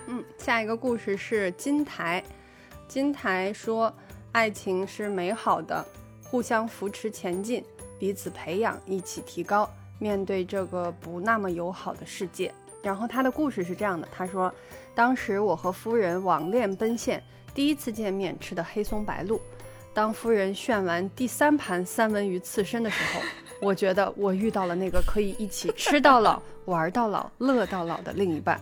嗯，下一个故事是金台。金台说，爱情是美好的，互相扶持前进，彼此培养，一起提高。面对这个不那么友好的世界，然后他的故事是这样的：他说，当时我和夫人网恋奔现，第一次见面吃的黑松白露。当夫人炫完第三盘三文鱼刺身的时候，我觉得我遇到了那个可以一起吃到老、玩到老、乐到老的另一半。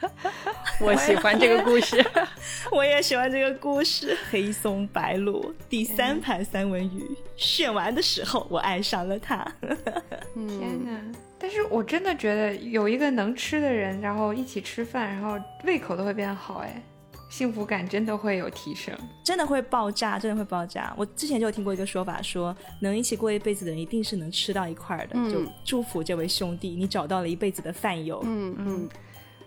我喜欢这个故事。我也喜欢这个故事。黑松白鹿第三盘三文鱼炫完的时候，我爱上了他。嗯天哪！但是我真的觉得有一个能吃的人，然后一起吃饭，然后胃口都会变好，哎，幸福感真的会有提升。真的会爆炸，真的会爆炸。我之前就有听过一个说法，说能一起过一辈子的人，一定是能吃到一块儿的。嗯就祝福这位兄弟，你找到了一辈子的饭友。嗯嗯，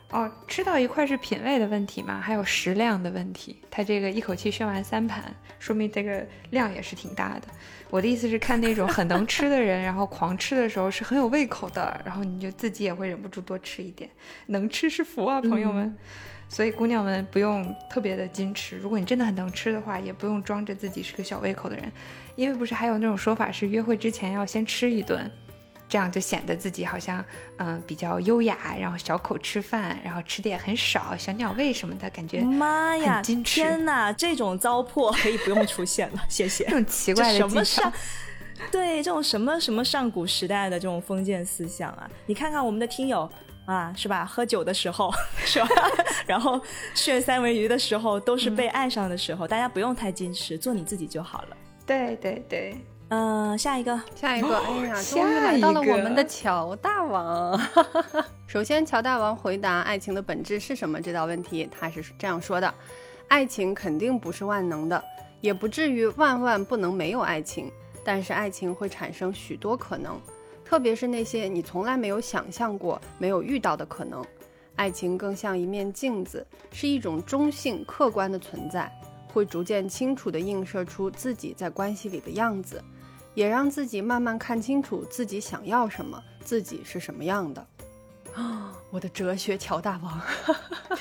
哦，吃到一块是品味的问题吗？还有食量的问题。他这个一口气炫完三盘，说明这个量也是挺大的。我的意思是，看那种很能吃的人，然后狂吃的时候是很有胃口的，然后你就自己也会忍不住多吃一点。能吃是福啊，朋友们。所以姑娘们不用特别的矜持，如果你真的很能吃的话，也不用装着自己是个小胃口的人，因为不是还有那种说法是约会之前要先吃一顿，这样就显得自己好像嗯比较优雅，然后小口吃饭，然后吃的也很少，小鸟胃什么的感觉。妈呀！天哪，这种糟粕可以不用出现了，谢谢这。种奇怪的什么上，对这种什么什么上古时代的这种封建思想啊！你看看我们的听友啊，是吧？喝酒的时候 是吧？然后炫三文鱼的时候，都是被爱上的时候。大家不用太矜持，做你自己就好了。对对对，嗯、下一个，下一个，哎呀，下终于来到了我们的乔大王。首先，乔大王回答爱情的本质是什么这道问题，他是这样说的：爱情肯定不是万能的，也不至于万万不能没有爱情，但是爱情会产生许多可能，特别是那些你从来没有想象过、没有遇到的可能。爱情更像一面镜子，是一种中性、客观的存在，会逐渐清楚地映射出自己在关系里的样子。也让自己慢慢看清楚自己想要什么，自己是什么样的。啊，我的哲学乔大王，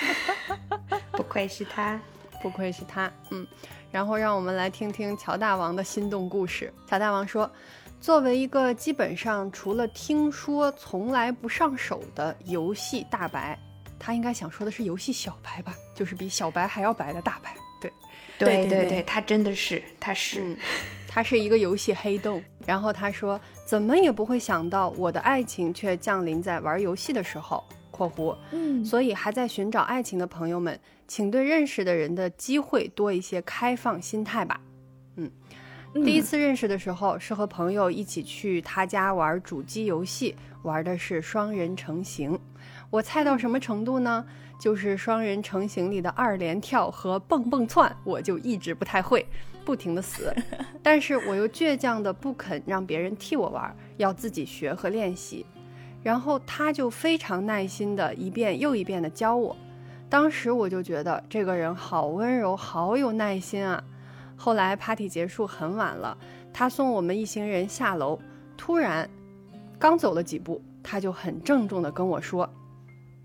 不愧是他。不愧是他。嗯，然后让我们来听听乔大王的心动故事。乔大王说，作为一个基本上除了听说从来不上手的游戏大白，他应该想说的是游戏小白吧，就是比小白还要白的大白。对，对对对他真的是，他是。嗯，他是一个游戏黑洞。然后他说，怎么也不会想到我的爱情却降临在玩游戏的时候。（括弧）嗯，所以还在寻找爱情的朋友们，请对认识的人的机会多一些开放心态吧。嗯，第一次认识的时候是和朋友一起去他家玩主机游戏，玩的是双人成行。我菜到什么程度呢？就是双人成行里的二连跳和蹦蹦窜，我就一直不太会，不停的死。但是我又倔强的不肯让别人替我玩，要自己学和练习。然后他就非常耐心的一遍又一遍的教我，当时我就觉得这个人好温柔，好有耐心啊。后来 party 结束很晚了，他送我们一行人下楼，突然刚走了几步，他就很郑重的跟我说：“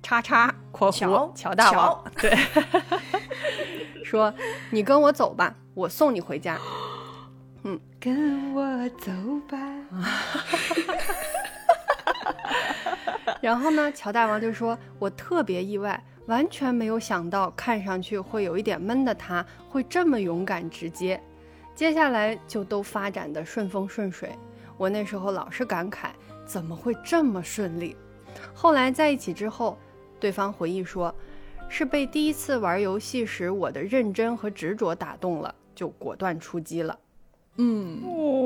叉叉（括弧乔乔大王）对，说你跟我走吧，我送你回家。”嗯跟我走吧。然后呢，乔大王就说：“我特别意外，完全没有想到看上去会有一点闷的他会这么勇敢直接。接下来就都发展的顺风顺水。我那时候老是感慨，怎么会这么顺利？后来在一起之后，对方回忆说，是被第一次玩游戏时我的认真和执着打动了，就果断出击了。嗯，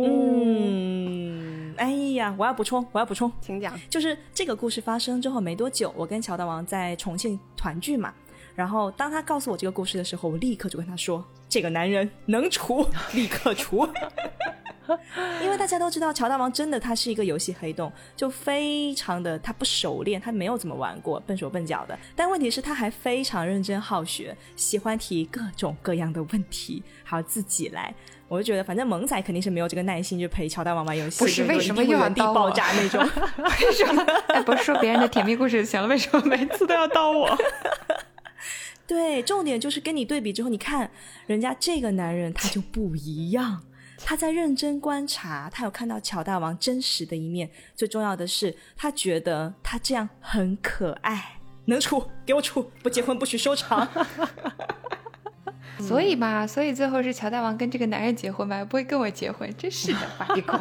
嗯，哎呀，我要补充，我要补充，请讲。就是这个故事发生之后没多久，我跟乔大王在重庆团聚嘛。然后当他告诉我这个故事的时候，我立刻就跟他说：“这个男人能除，立刻除。” 因为大家都知道，乔大王真的他是一个游戏黑洞，就非常的他不熟练，他没有怎么玩过，笨手笨脚的。但问题是他还非常认真好学，喜欢提各种各样的问题，还要自己来。我就觉得，反正萌仔肯定是没有这个耐心，去陪乔大王玩游戏。不是为什么又要原地爆炸那种？为什么？哎，不是说别人的甜蜜故事就行了，为什么每次都要刀我？对，重点就是跟你对比之后，你看人家这个男人他就不一样，他在认真观察，他有看到乔大王真实的一面。最重要的是，他觉得他这样很可爱，能处给我处，不结婚不许收场。所以嘛，所以最后是乔大王跟这个男人结婚嘛，不会跟我结婚，真是的，八一狗。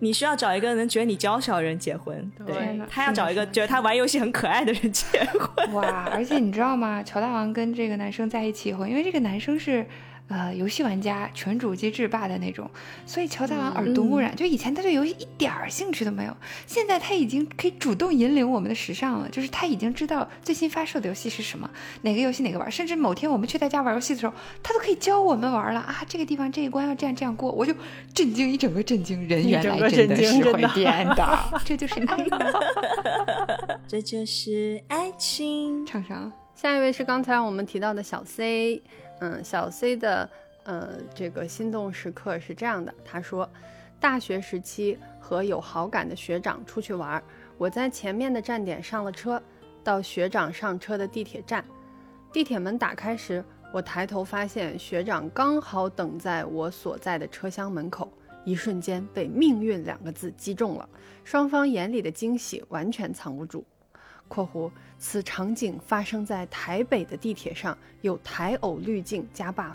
你需要找一个能觉得你娇小的人结婚，对他要找一个觉得他玩游戏很可爱的人结婚。哇！而且你知道吗？乔大王跟这个男生在一起以后，因为这个男生是呃游戏玩家，全主机制霸的那种，所以乔大王耳濡目染。就以前他对游戏一点儿兴趣都没有，现在他已经可以主动引领我们的时尚了。就是他已经知道最新发售的游戏是什么，哪个游戏哪个玩，甚至某天我们去他家玩游戏的时候，他都可以教我们玩了啊！这个地方这一关要这样这样过，我就震惊，一整个震惊，人原来真的是会变的，这就是爱！这就是爱情。唱上了。下一位是刚才我们提到的小 C，嗯，小 C 的呃这个心动时刻是这样的，他说，大学时期和有好感的学长出去玩，我在前面的站点上了车，到学长上车的地铁站，地铁门打开时，我抬头发现学长刚好等在我所在的车厢门口，一瞬间被“命运”两个字击中了，双方眼里的惊喜完全藏不住。（括弧此场景发生在台北的地铁上，有台偶滤镜加 buff。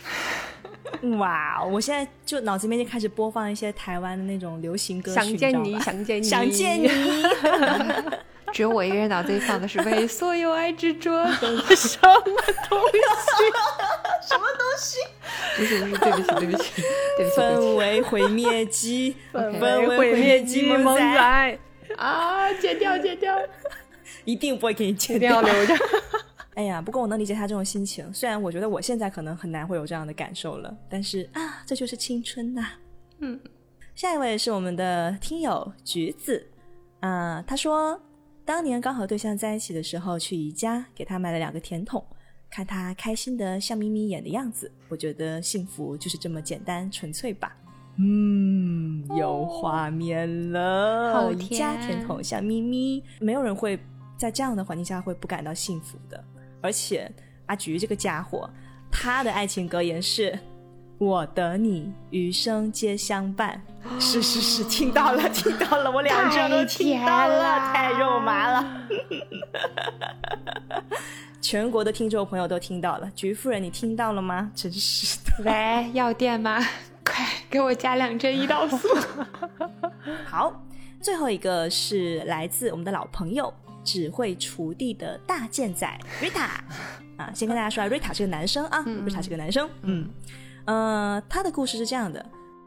哇，我现在就脑子里面就开始播放一些台湾的那种流行歌曲，想见你，想见你，想见你。只有我一个人脑子里放的是为所有爱执着 的什么东西？什么东西？不是不是，对不起对不起对不起氛围毁灭机，氛围毁灭机机萌仔，仔，啊！剪掉剪掉。一定不会给你剪一定要掉。留着。哎呀，不过我能理解他这种心情，虽然我觉得我现在可能很难会有这样的感受了，但是啊，这就是青春呐、嗯，下一位是我们的听友橘子，啊、他说当年刚和对象在一起的时候，去宜家给他买了两个甜筒，看他开心的笑眯眯眼的样子，我觉得幸福就是这么简单纯粹吧。嗯，有画面了，好甜甜筒笑眯眯，没有人会在这样的环境下会不感到幸福的。而且阿菊这个家伙，他的爱情格言是“我等你，余生皆相伴”。是是是，听到了，听到了，我两只都听到了，太肉麻了。全国的听众朋友都听到了，菊夫人，你听到了吗？真是的。喂，药店吗？快给我加两针胰岛素。好，最后一个是来自我们的老朋友，只会锄地的大健仔 Rita 啊，先跟大家说啊，Rita 是个男生啊、r i t a 是个男生，嗯，呃，他的故事是这样的：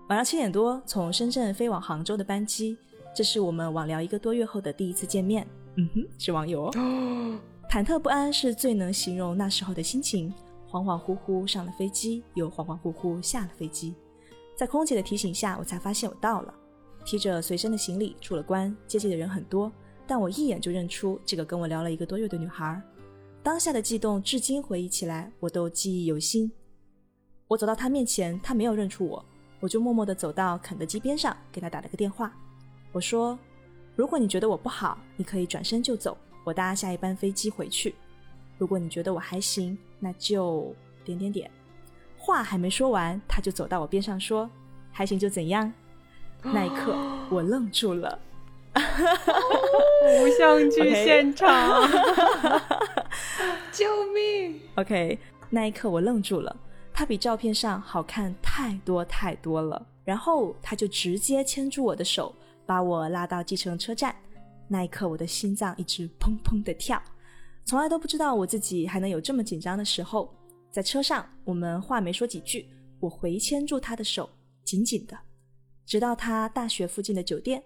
晚上七点多从深圳飞往杭州的班机，这是我们网聊一个多月后的第一次见面，嗯哼，是网友哦。忐忑不安是最能形容那时候的心情，恍恍惚惚上了飞机，又恍恍惚惚下了飞机。在空姐的提醒下，我才发现我到了。提着随身的行李出了关，接机的人很多，但我一眼就认出这个跟我聊了一个多月的女孩。当下的悸动，至今回忆起来，我都记忆犹新。我走到她面前，她没有认出我，我就默默地走到肯德基边上，给她打了个电话。我说：“如果你觉得我不好，你可以转身就走，我搭下一班飞机回去。如果你觉得我还行，那就点点点。”话还没说完，他就走到我边上说：“还行就怎样？”那一刻，我愣住了。偶像剧现场，救命！OK，那一刻我愣住了。他他比照片上好看太多太多了。然后他就直接牵住我的手，把我拉到计程车站。那一刻，我的心脏一直砰砰的跳。从来都不知道我自己还能有这么紧张的时候。在车上，我们话没说几句，我回牵住他的手，紧紧的，直到他大学附近的酒店。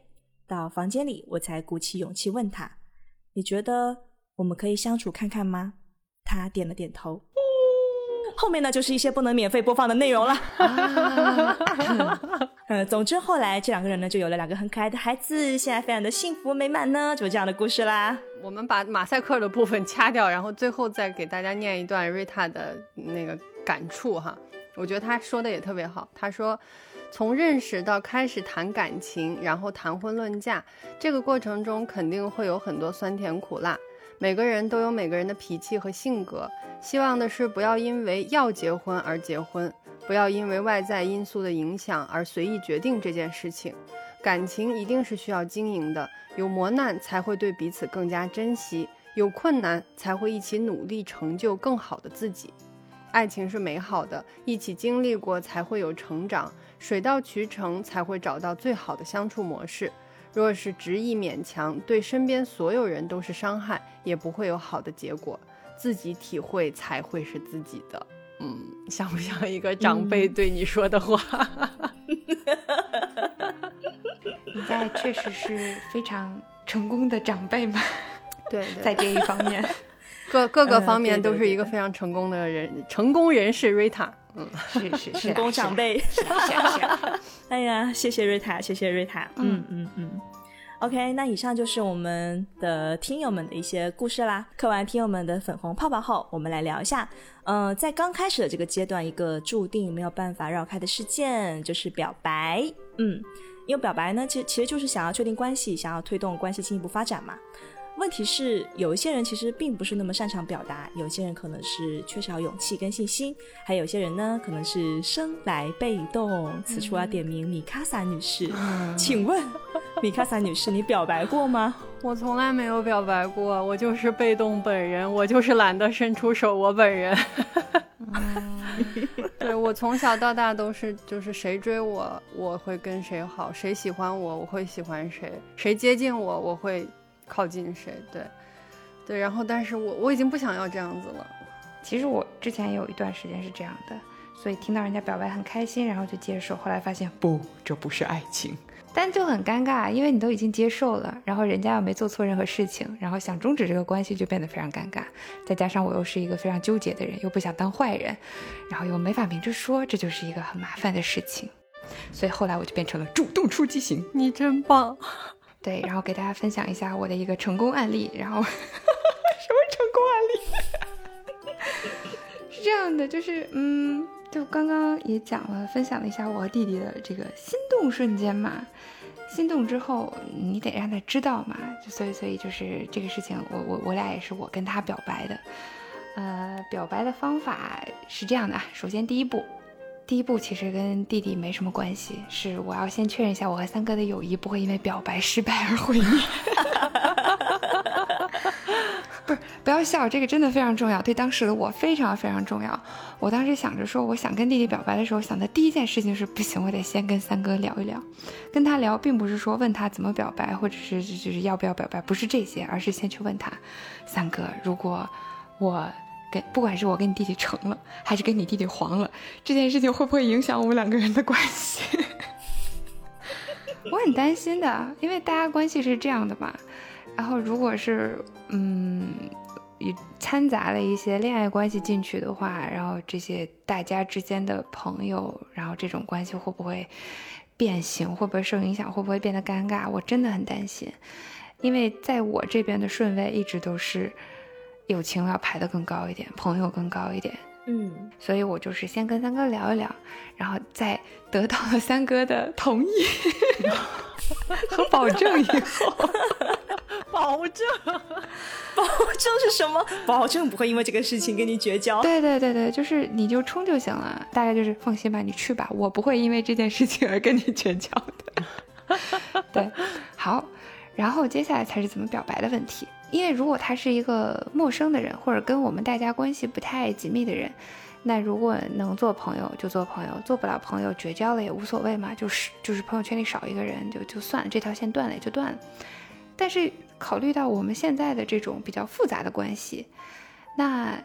到房间里，我才鼓起勇气问他：“你觉得我们可以相处看看吗？”他点了点头。后面呢，就是一些不能免费播放的内容了。嗯，总之后来这两个人呢，就有了两个很可爱的孩子，现在非常的幸福美满呢，就这样的故事啦。我们把马赛克的部分掐掉，然后最后再给大家念一段瑞塔的那个感触哈。我觉得他说的也特别好。他说，从认识到开始谈感情，然后谈婚论嫁，这个过程中肯定会有很多酸甜苦辣。每个人都有每个人的脾气和性格。希望的是不要因为要结婚而结婚，不要因为外在因素的影响而随意决定这件事情。感情一定是需要经营的，有磨难才会对彼此更加珍惜，有困难才会一起努力成就更好的自己。爱情是美好的，一起经历过才会有成长，水到渠成才会找到最好的相处模式。若是执意勉强，对身边所有人都是伤害，也不会有好的结果。自己体会才会是自己的，嗯，像不像一个长辈对你说的话？你在确实是非常成功的长辈嘛？对，在这一方面，各各个方面都是一个非常成功的人，成功人士瑞塔，嗯，是是是，成功长辈，是是。哎呀，谢谢瑞塔，谢谢瑞塔，嗯嗯嗯。OK，那以上就是我们的听友们的一些故事啦。磕完听友们的粉红泡泡后，我们来聊一下，嗯，在刚开始的这个阶段，一个注定没有办法绕开的事件就是表白。嗯，因为表白呢，其实其实就是想要确定关系，想要推动关系进一步发展嘛。问题是，有一些人其实并不是那么擅长表达，有些人可能是缺少勇气跟信心，还有些人呢，可能是生来被动。此处要点名米卡萨女士，请问米卡萨女士，你表白过吗？我从来没有表白过，我就是被动本人，我就是懒得伸出手，我本人。对我从小到大都是，就是谁追我，我会跟谁好；谁喜欢我，我会喜欢谁；谁接近我，我会。靠近谁？对，对，然后，但是我我已经不想要这样子了。其实我之前有一段时间是这样的，所以听到人家表白很开心，然后就接受。后来发现不，这不是爱情，但就很尴尬，因为你都已经接受了，然后人家又没做错任何事情，然后想终止这个关系就变得非常尴尬。再加上我又是一个非常纠结的人，又不想当坏人，然后又没法明着说，这就是一个很麻烦的事情。所以后来我就变成了主动出击型。你真棒。对，然后给大家分享一下我的一个成功案例。然后什么成功案例？是这样的，就是嗯，就刚刚也讲了，分享了一下我和弟弟的这个心动瞬间嘛。心动之后，你得让他知道嘛。所以，所以就是这个事情，我我我俩也是我跟他表白的。呃，表白的方法是这样的啊，首先第一步。第一步其实跟弟弟没什么关系，是我要先确认一下我和三哥的友谊不会因为表白失败而毁灭。不是，不要笑，这个真的非常重要，对当时的我非常非常重要。我当时想着说，我想跟弟弟表白的时候，想的第一件事情是不行，我得先跟三哥聊一聊。跟他聊，并不是说问他怎么表白，或者是就是要不要表白，不是这些，而是先去问他，三哥，如果我。不管是我跟你弟弟成了，还是跟你弟弟黄了，这件事情会不会影响我们两个人的关系？我很担心的，因为大家关系是这样的嘛。然后，如果是嗯，掺杂了一些恋爱关系进去的话，然后这些大家之间的朋友，然后这种关系会不会变形？会不会受影响？会不会变得尴尬？我真的很担心，因为在我这边的顺位一直都是。友情要排得更高一点，朋友更高一点，嗯，所以我就是先跟三哥聊一聊，然后再得到了三哥的同意 和保证以后，保证，保证是什么？保证不会因为这个事情跟你绝交。对对对对，就是你就冲就行了，大概就是放心吧，你去吧，我不会因为这件事情而跟你绝交的。对，好，然后接下来才是怎么表白的问题。因为如果他是一个陌生的人，或者跟我们大家关系不太紧密的人，那如果能做朋友就做朋友，做不了朋友绝交了也无所谓嘛，就是就是朋友圈里少一个人就就算了，这条线断了也就断了。但是考虑到我们现在的这种比较复杂的关系，那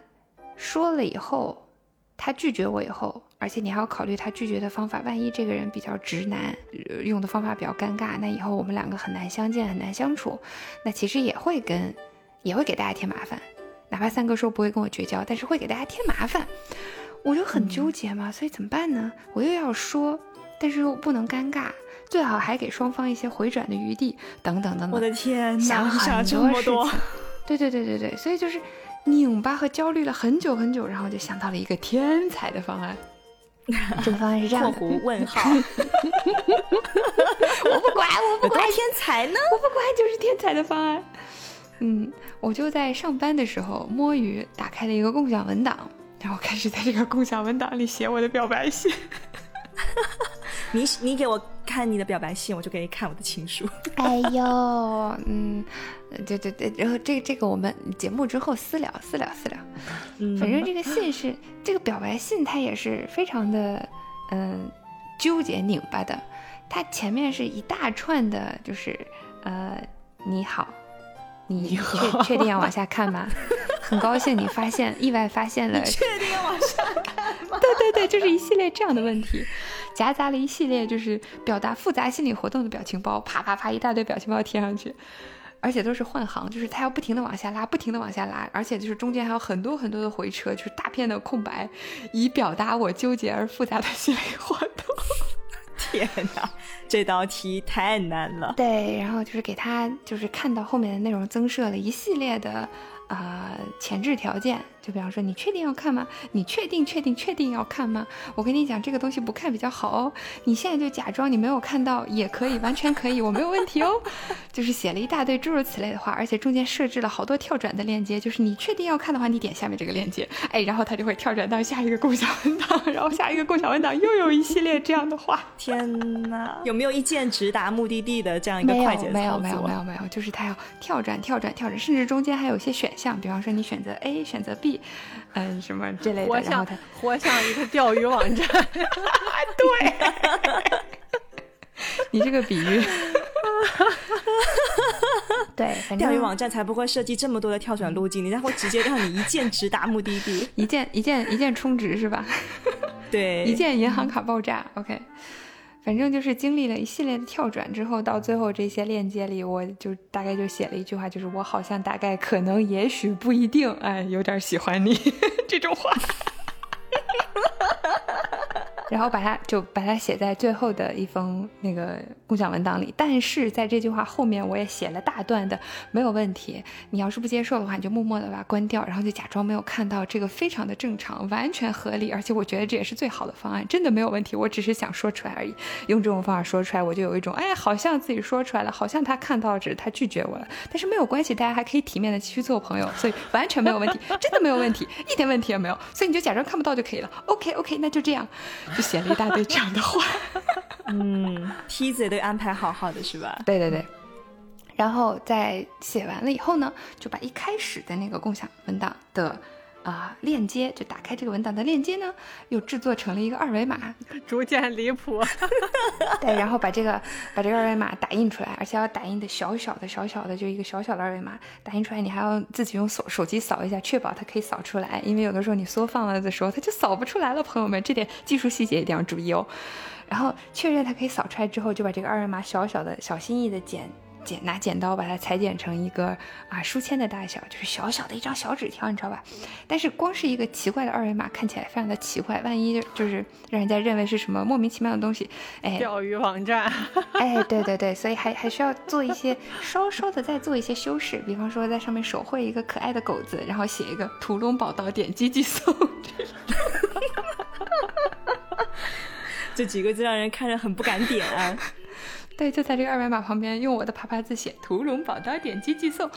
说了以后，他拒绝我以后，而且你还要考虑他拒绝的方法，万一这个人比较直男，用的方法比较尴尬，那以后我们两个很难相见，很难相处，那其实也会跟也会给大家添麻烦。哪怕三哥说不会跟我绝交，但是会给大家添麻烦，我就很纠结嘛。所以怎么办呢？我又要说，但是又不能尴尬，最好还给双方一些回转的余地，等等等等。我的天，想很多事情。对对对对对，所以就是拧巴和焦虑了很久很久，然后就想到了一个天才的方案。这个方案是这样的：问号。我不管，我不管，天才呢？我不管，就是天才的方案。嗯，我就在上班的时候摸鱼，打开了一个共享文档，然后开始在这个共享文档里写我的表白信。你你给我看你的表白信，我就给你看我的情书。哎呦，嗯，对对对，然后这个这个我们节目之后私聊私聊私聊。嗯，反正这个信是这个表白信，它也是非常的嗯纠结拧巴的。它前面是一大串的，就是呃你好。你确确定要往下看吗？很高兴你发现意外发现了。确定要往下看吗？对对对，就是一系列这样的问题，夹杂了一系列就是表达复杂心理活动的表情包，啪啪啪一大堆表情包贴上去，而且都是换行，就是他要不停的往下拉，不停的往下拉，而且就是中间还有很多很多的回车，就是大片的空白，以表达我纠结而复杂的心理活动。天哪！这道题太难了。对，然后就是给他，就是看到后面的内容，增设了一系列的。啊，前置条件，就比方说，你确定要看吗？你确定、确定、确定要看吗？我跟你讲，这个东西不看比较好哦。你现在就假装你没有看到也可以，完全可以，我没有问题哦。就是写了一大堆诸如此类的话，而且中间设置了好多跳转的链接，就是你确定要看的话，你点下面这个链接，哎，然后它就会跳转到下一个共享文档，然后下一个共享文档又有一系列这样的话。天哪，有没有一键直达目的地的这样一个快捷没有，没有，没有，没有，就是它要跳转、跳转、跳转，甚至中间还有一些选。项比方说你选择 A 选择 B，嗯，什么这类的，然后它活像一个钓鱼网站，对，你这个比喻，对，钓鱼网站才不会设计这么多的跳转路径，然后直接让你一键直达目的地，一键一键一键充值是吧？对，一键银行卡爆炸，OK。反正就是经历了一系列的跳转之后，到最后这些链接里，我就大概就写了一句话，就是我好像大概可能也许不一定，哎，有点喜欢你 这种话。然后把它就把它写在最后的一封那个共享文档里，但是在这句话后面我也写了大段的没有问题。你要是不接受的话，你就默默的把它关掉，然后就假装没有看到，这个非常的正常，完全合理，而且我觉得这也是最好的方案，真的没有问题。我只是想说出来而已，用这种方法说出来，我就有一种哎，好像自己说出来了，好像他看到只是他拒绝我了，但是没有关系，大家还可以体面的继续做朋友，所以完全没有问题，真的没有问题，一点问题也没有，所以你就假装看不到就可以了。OK OK，那就这样。就写了一大堆这样的话，嗯，梯子也都安排好好的，是吧？对对对。然后在写完了以后呢，就把一开始的那个共享文档的。啊，链接就打开这个文档的链接呢，又制作成了一个二维码，逐渐离谱。对，然后把这个把这个二维码打印出来，而且要打印的小小的、小小的，就一个小小的二维码，打印出来你还要自己用手手机扫一下，确保它可以扫出来，因为有的时候你缩放了的时候，它就扫不出来了。朋友们，这点技术细节一定要注意哦。然后确认它可以扫出来之后，就把这个二维码小小的、小心翼翼的剪。剪拿剪刀把它裁剪成一个啊书签的大小，就是小小的一张小纸条，你知道吧？但是光是一个奇怪的二维码看起来非常的奇怪，万一就是让人家认为是什么莫名其妙的东西，哎，钓鱼网站，哎，对对对，所以还还需要做一些稍稍的再做一些修饰，比方说在上面手绘一个可爱的狗子，然后写一个屠龙宝刀，点击即送，这几个字让人看着很不敢点。对，就在这个二维码旁边，用我的爬爬字写“屠龙宝刀”，点击寄送，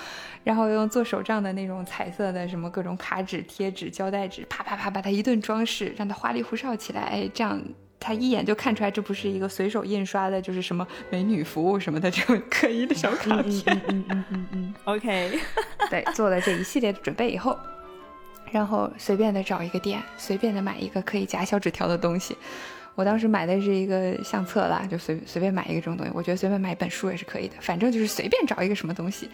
然后用做手账的那种彩色的什么各种卡纸、贴纸、胶带纸，啪啪啪把它一顿装饰，让它花里胡哨起来。哎，这样他一眼就看出来这不是一个随手印刷的，就是什么美女服务什么的这种可疑的小卡片。嗯嗯嗯嗯嗯。OK，对，做了这一系列的准备以后。然后随便的找一个店，随便的买一个可以夹小纸条的东西。我当时买的是一个相册啦，就随随便买一个这种东西。我觉得随便买一本书也是可以的，反正就是随便找一个什么东西，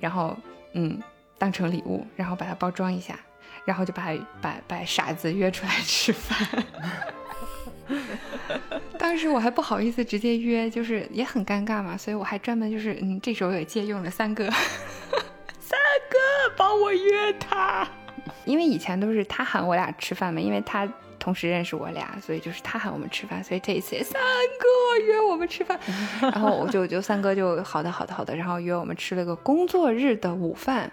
然后嗯，当成礼物，然后把它包装一下，然后就把把把傻子约出来吃饭。当时我还不好意思直接约，就是也很尴尬嘛，所以我还专门就是嗯，这时候也借用了三哥，三哥帮我约他，因为以前都是他喊我俩吃饭嘛，因为他。同时认识我俩，所以就是他喊我们吃饭，所以这一次三哥约我们吃饭，然后我就就三哥就好的好的好的，然后约我们吃了个工作日的午饭。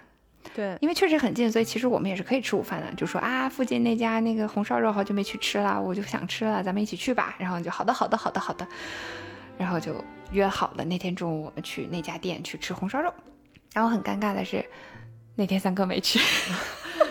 对，因为确实很近，所以其实我们也是可以吃午饭的。就说啊，附近那家那个红烧肉好久没去吃了，我就想吃了，咱们一起去吧。然后就好的好的好的好的，然后就约好了那天中午我们去那家店去吃红烧肉。然后很尴尬的是，那天三哥没去。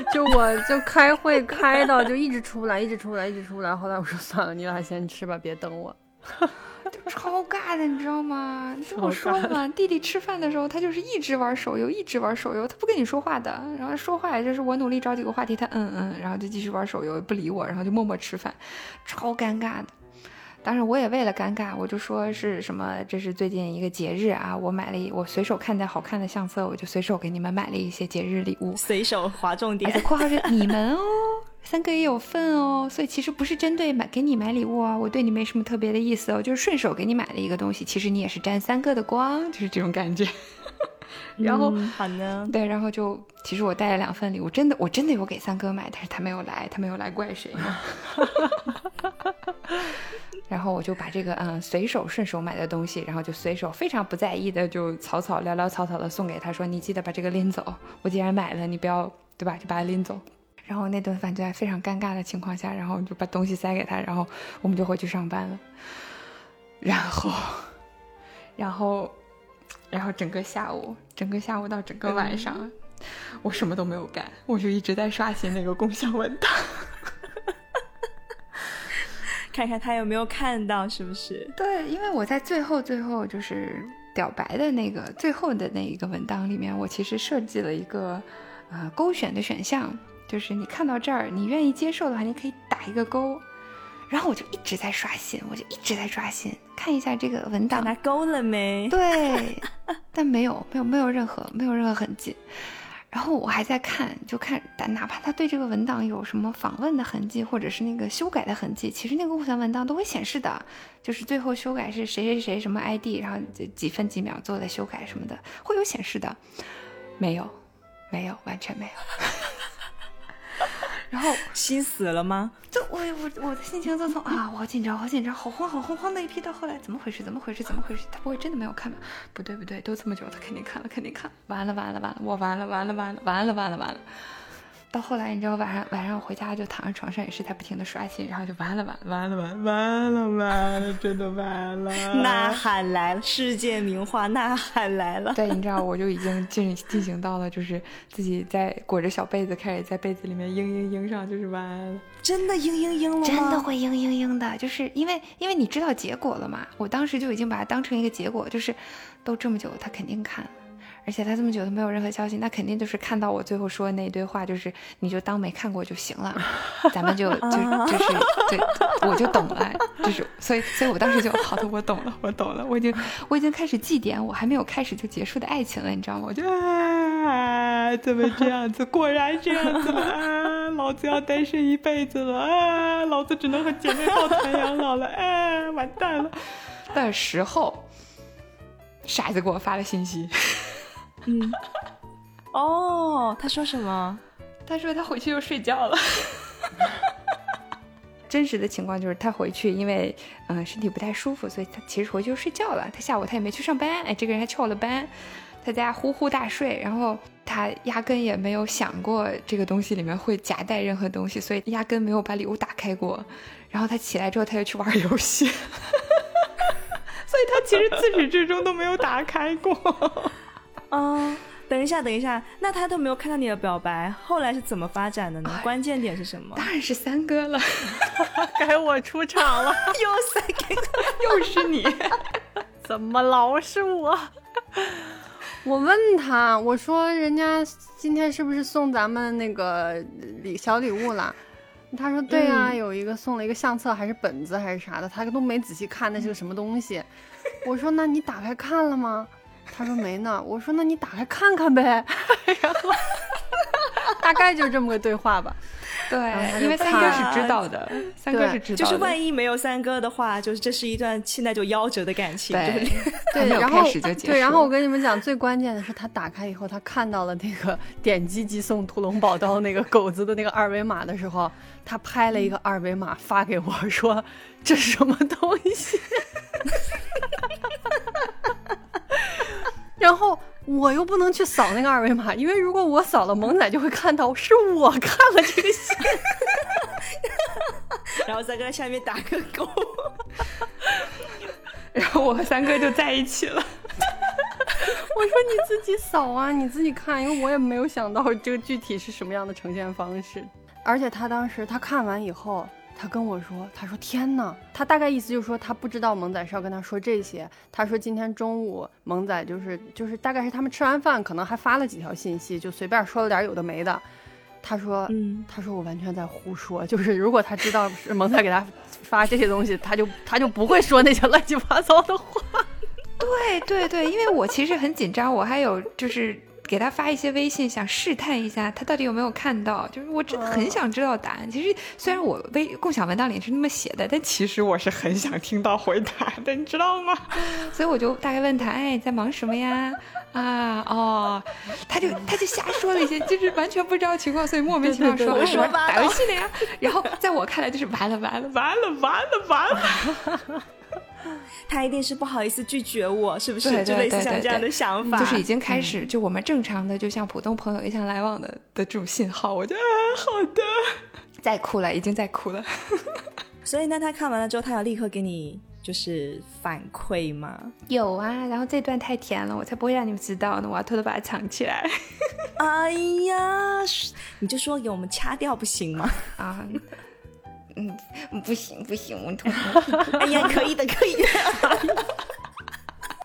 就我就开会开到就一直出不来，一直出不来，一直出不来。后来我说算了，你俩先吃吧，别等我。就超尬的，你知道吗？就我说嘛，弟弟吃饭的时候他就是一直玩手游，一直玩手游，他不跟你说话的。然后说话也就是我努力找几个话题，他嗯嗯，然后就继续玩手游，不理我，然后就默默吃饭，超尴尬的。当然我也为了尴尬，我就说是什么，这是最近一个节日啊，我买了一，我随手看见好看的相册，我就随手给你们买了一些节日礼物，随手划重点，括号是你们哦，三哥也有份哦，所以其实不是针对买给你买礼物啊，我对你没什么特别的意思哦，就是顺手给你买了一个东西，其实你也是沾三哥的光，就是这种感觉。然后好呢，对，然后就其实我带了两份礼物，真的我真的有给三哥买，但是他没有来，他没有来，怪谁呢？然后我就把这个嗯随手顺手买的东西，然后就随手非常不在意的就草草潦潦草草的送给他，说你记得把这个拎走，我既然买了，你不要对吧？就把它拎走。然后那顿饭就在非常尴尬的情况下，然后就把东西塞给他，然后我们就回去上班了。然后，然后，然后整个下午，整个下午到整个晚上，我什么都没有干，我就一直在刷新那个共享文档。看看他有没有看到，是不是？对，因为我在最后最后就是表白的那个最后的那一个文档里面，我其实设计了一个呃勾选的选项，就是你看到这儿，你愿意接受的话，你可以打一个勾。然后我就一直在刷新，我就一直在刷新，看一下这个文档，拿勾了没？对，但没有，没有，没有任何，没有任何痕迹。然后我还在看，就看，但哪怕他对这个文档有什么访问的痕迹，或者是那个修改的痕迹，其实那个互相文档都会显示的，就是最后修改是谁谁谁什么 ID，然后几分几秒做的修改什么的，会有显示的。没有，没有，完全没有。然后心死了吗？就我我我的心情就从啊，我好紧张，好紧张，好慌，好慌慌的一批，到后来怎么回事？怎么回事？怎么回事？他不会真的没有看吧？不对不对，都这么久，他肯定看了，肯定看。完了完了完了，我完了完了完了完了完了完了。到后来，你知道晚上晚上回家就躺在床上，也是在不停的刷新，然后就完了完了完了完完了完了，真的完了。呐喊来了，世界名画呐喊来了。对，你知道我就已经进进行到了，就是自己在裹着小被子，开始在被子里面嘤嘤嘤上，就是完了。真的嘤嘤嘤了吗？真的会嘤嘤嘤的，就是因为因为你知道结果了嘛，我当时就已经把它当成一个结果，就是都这么久，他肯定看。而且他这么久都没有任何消息，那肯定就是看到我最后说的那一堆话，就是你就当没看过就行了，咱们就 就就是对，我就懂了，就是所以所以我当时就好的，我懂了，我懂了，我已经我已经开始祭奠我还没有开始就结束的爱情了，你知道吗？我就啊，怎么这样子？果然这样子了啊！老子要单身一辈子了啊！老子只能和姐妹抱团养老了啊！完蛋了的时候，傻子给我发了信息。嗯，哦，他说什么？他说他回去又睡觉了。真实的情况就是他回去，因为嗯身体不太舒服，所以他其实回去就睡觉了。他下午他也没去上班，哎，这个人还翘了班，他在家呼呼大睡。然后他压根也没有想过这个东西里面会夹带任何东西，所以压根没有把礼物打开过。然后他起来之后，他又去玩游戏，所以他其实自始至终都没有打开过。啊，等一下，等一下，那他都没有看到你的表白，后来是怎么发展的呢？关键点是什么？当然是三哥了，该我出场了，又三哥，又是你，怎么老是我？我问他，我说人家今天是不是送咱们那个礼小礼物了？他说对啊，有一个送了一个相册还是本子还是啥的，他都没仔细看那是个什么东西。我说那你打开看了吗？他说没呢。我说那你打开看看呗。然后大概就是这么个对话吧。对，因为三哥是知道的，三哥是知道的。就是万一没有三哥的话，就是这是一段现在就夭折的感情。对，对，然后对，然后我跟你们讲，最关键的是他打开以后，他看到了那个点击即送屠龙宝刀那个狗子的那个二维码的时候，他拍了一个二维码发给我说：“这是什么东西？” 然后。我又不能去扫那个二维码，因为如果我扫了，萌仔就会看到是我看了这个信，然后再在下面打个勾，然后我和三哥就在一起了。我说你自己扫啊，你自己看，因为我也没有想到这个具体是什么样的呈现方式，而且他当时他看完以后。他跟我说：“他说天哪，他大概意思就是说他不知道萌仔是要跟他说这些。他说今天中午萌仔就是就是大概是他们吃完饭，可能还发了几条信息，就随便说了点有的没的。他说，嗯，他说我完全在胡说，就是如果他知道是萌仔给他发这些东西，他就他就不会说那些乱七八糟的话。对对对，因为我其实很紧张，我还有就是。”给他发一些微信，想试探一下他到底有没有看到。就是我真的很想知道答案。其实虽然我微共享文档里是那么写的，但其实我是很想听到回答的，你知道吗？所以我就大概问他：“哎，在忙什么呀？”啊，哦，他就他就瞎说了一些，就是完全不知道情况，所以莫名其妙说：“我说打游戏的呀。”然后在我看来就是完了完了完了完了完了。他一定是不好意思拒绝我，是不是？就类似像这样的想法，就是已经开始，就我们正常的，就像普通朋友一样来往的的这种信号。我觉得好的，在哭了，已经在哭了。所以呢他看完了之后，他要立刻给你就是反馈吗？有啊，然后这段太甜了，我才不会让你们知道呢，我要偷偷把它藏起来。哎呀，你就说给我们掐掉不行吗？啊。嗯，不行不行，我偷偷。哎呀，可以的，可以的。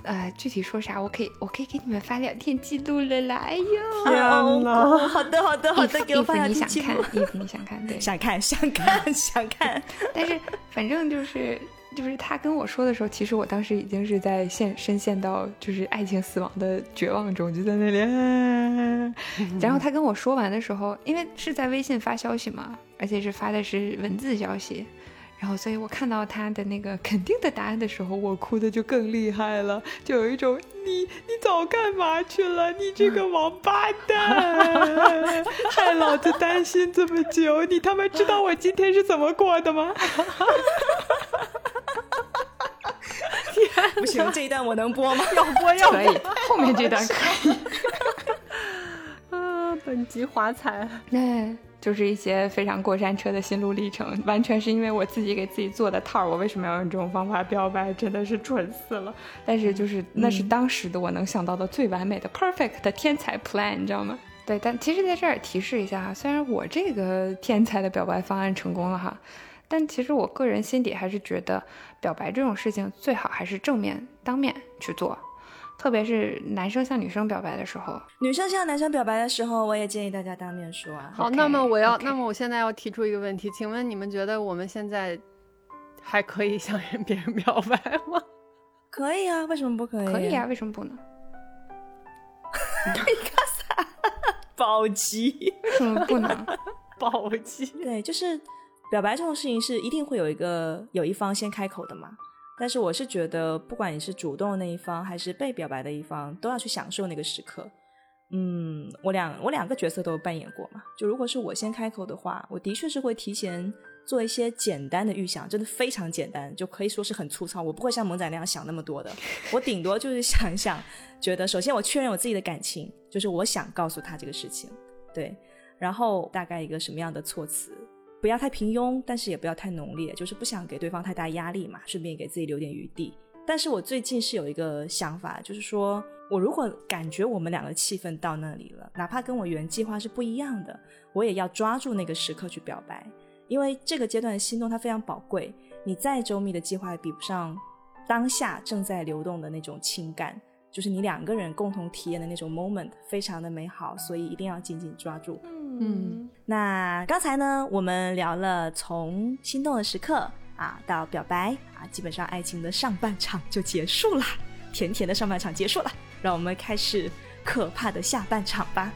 呃，具体说啥，我可以，我可以给你们发聊天记录了啦。哎呦，天哪！好的，好的，好的，给我发聊天记录。衣服你想看？衣服你想看？对，想看，想看，想看。但是，反正就是。就是他跟我说的时候，其实我当时已经是在陷深陷到就是爱情死亡的绝望中，就在那里。然后他跟我说完的时候，因为是在微信发消息嘛，而且是发的是文字消息，然后所以我看到他的那个肯定的答案的时候，我哭的就更厉害了，就有一种你你早干嘛去了？你这个王八蛋，害老子担心这么久，你他妈知道我今天是怎么过的吗？不行，这一段我能播吗？要播要可以，后面这段可以。啊，本集华彩，那就是一些非常过山车的心路历程，完全是因为我自己给自己做的套儿。我为什么要用这种方法表白？真的是蠢死了。但是就是那是当时的我能想到的最完美的 perfect 的天才 plan，你知道吗？对，但其实在这儿提示一下哈，虽然我这个天才的表白方案成功了哈。但其实我个人心底还是觉得，表白这种事情最好还是正面当面去做，特别是男生向女生表白的时候。女生向男生表白的时候，我也建议大家当面说啊。好，那么我要，那么我现在要提出一个问题，请问你们觉得我们现在还可以向别人表白吗？可以啊，为什么不可以？可以啊，为什么不能？你干啥？暴击？为什么不能？暴击？对，就是。表白这种事情是一定会有一个有一方先开口的嘛？但是我是觉得，不管你是主动的那一方还是被表白的一方，都要去享受那个时刻。嗯，我两我两个角色都扮演过嘛。就如果是我先开口的话，我的确是会提前做一些简单的预想，真的非常简单，就可以说是很粗糙。我不会像萌仔那样想那么多的，我顶多就是想一想，觉得首先我确认我自己的感情，就是我想告诉他这个事情，对，然后大概一个什么样的措辞。不要太平庸，但是也不要太浓烈，就是不想给对方太大压力嘛，顺便给自己留点余地。但是我最近是有一个想法，就是说我如果感觉我们两个气氛到那里了，哪怕跟我原计划是不一样的，我也要抓住那个时刻去表白，因为这个阶段的心动它非常宝贵。你再周密的计划也比不上当下正在流动的那种情感，就是你两个人共同体验的那种 moment，非常的美好，所以一定要紧紧抓住。嗯，那刚才呢，我们聊了从心动的时刻啊到表白啊，基本上爱情的上半场就结束了，甜甜的上半场结束了，让我们开始可怕的下半场吧。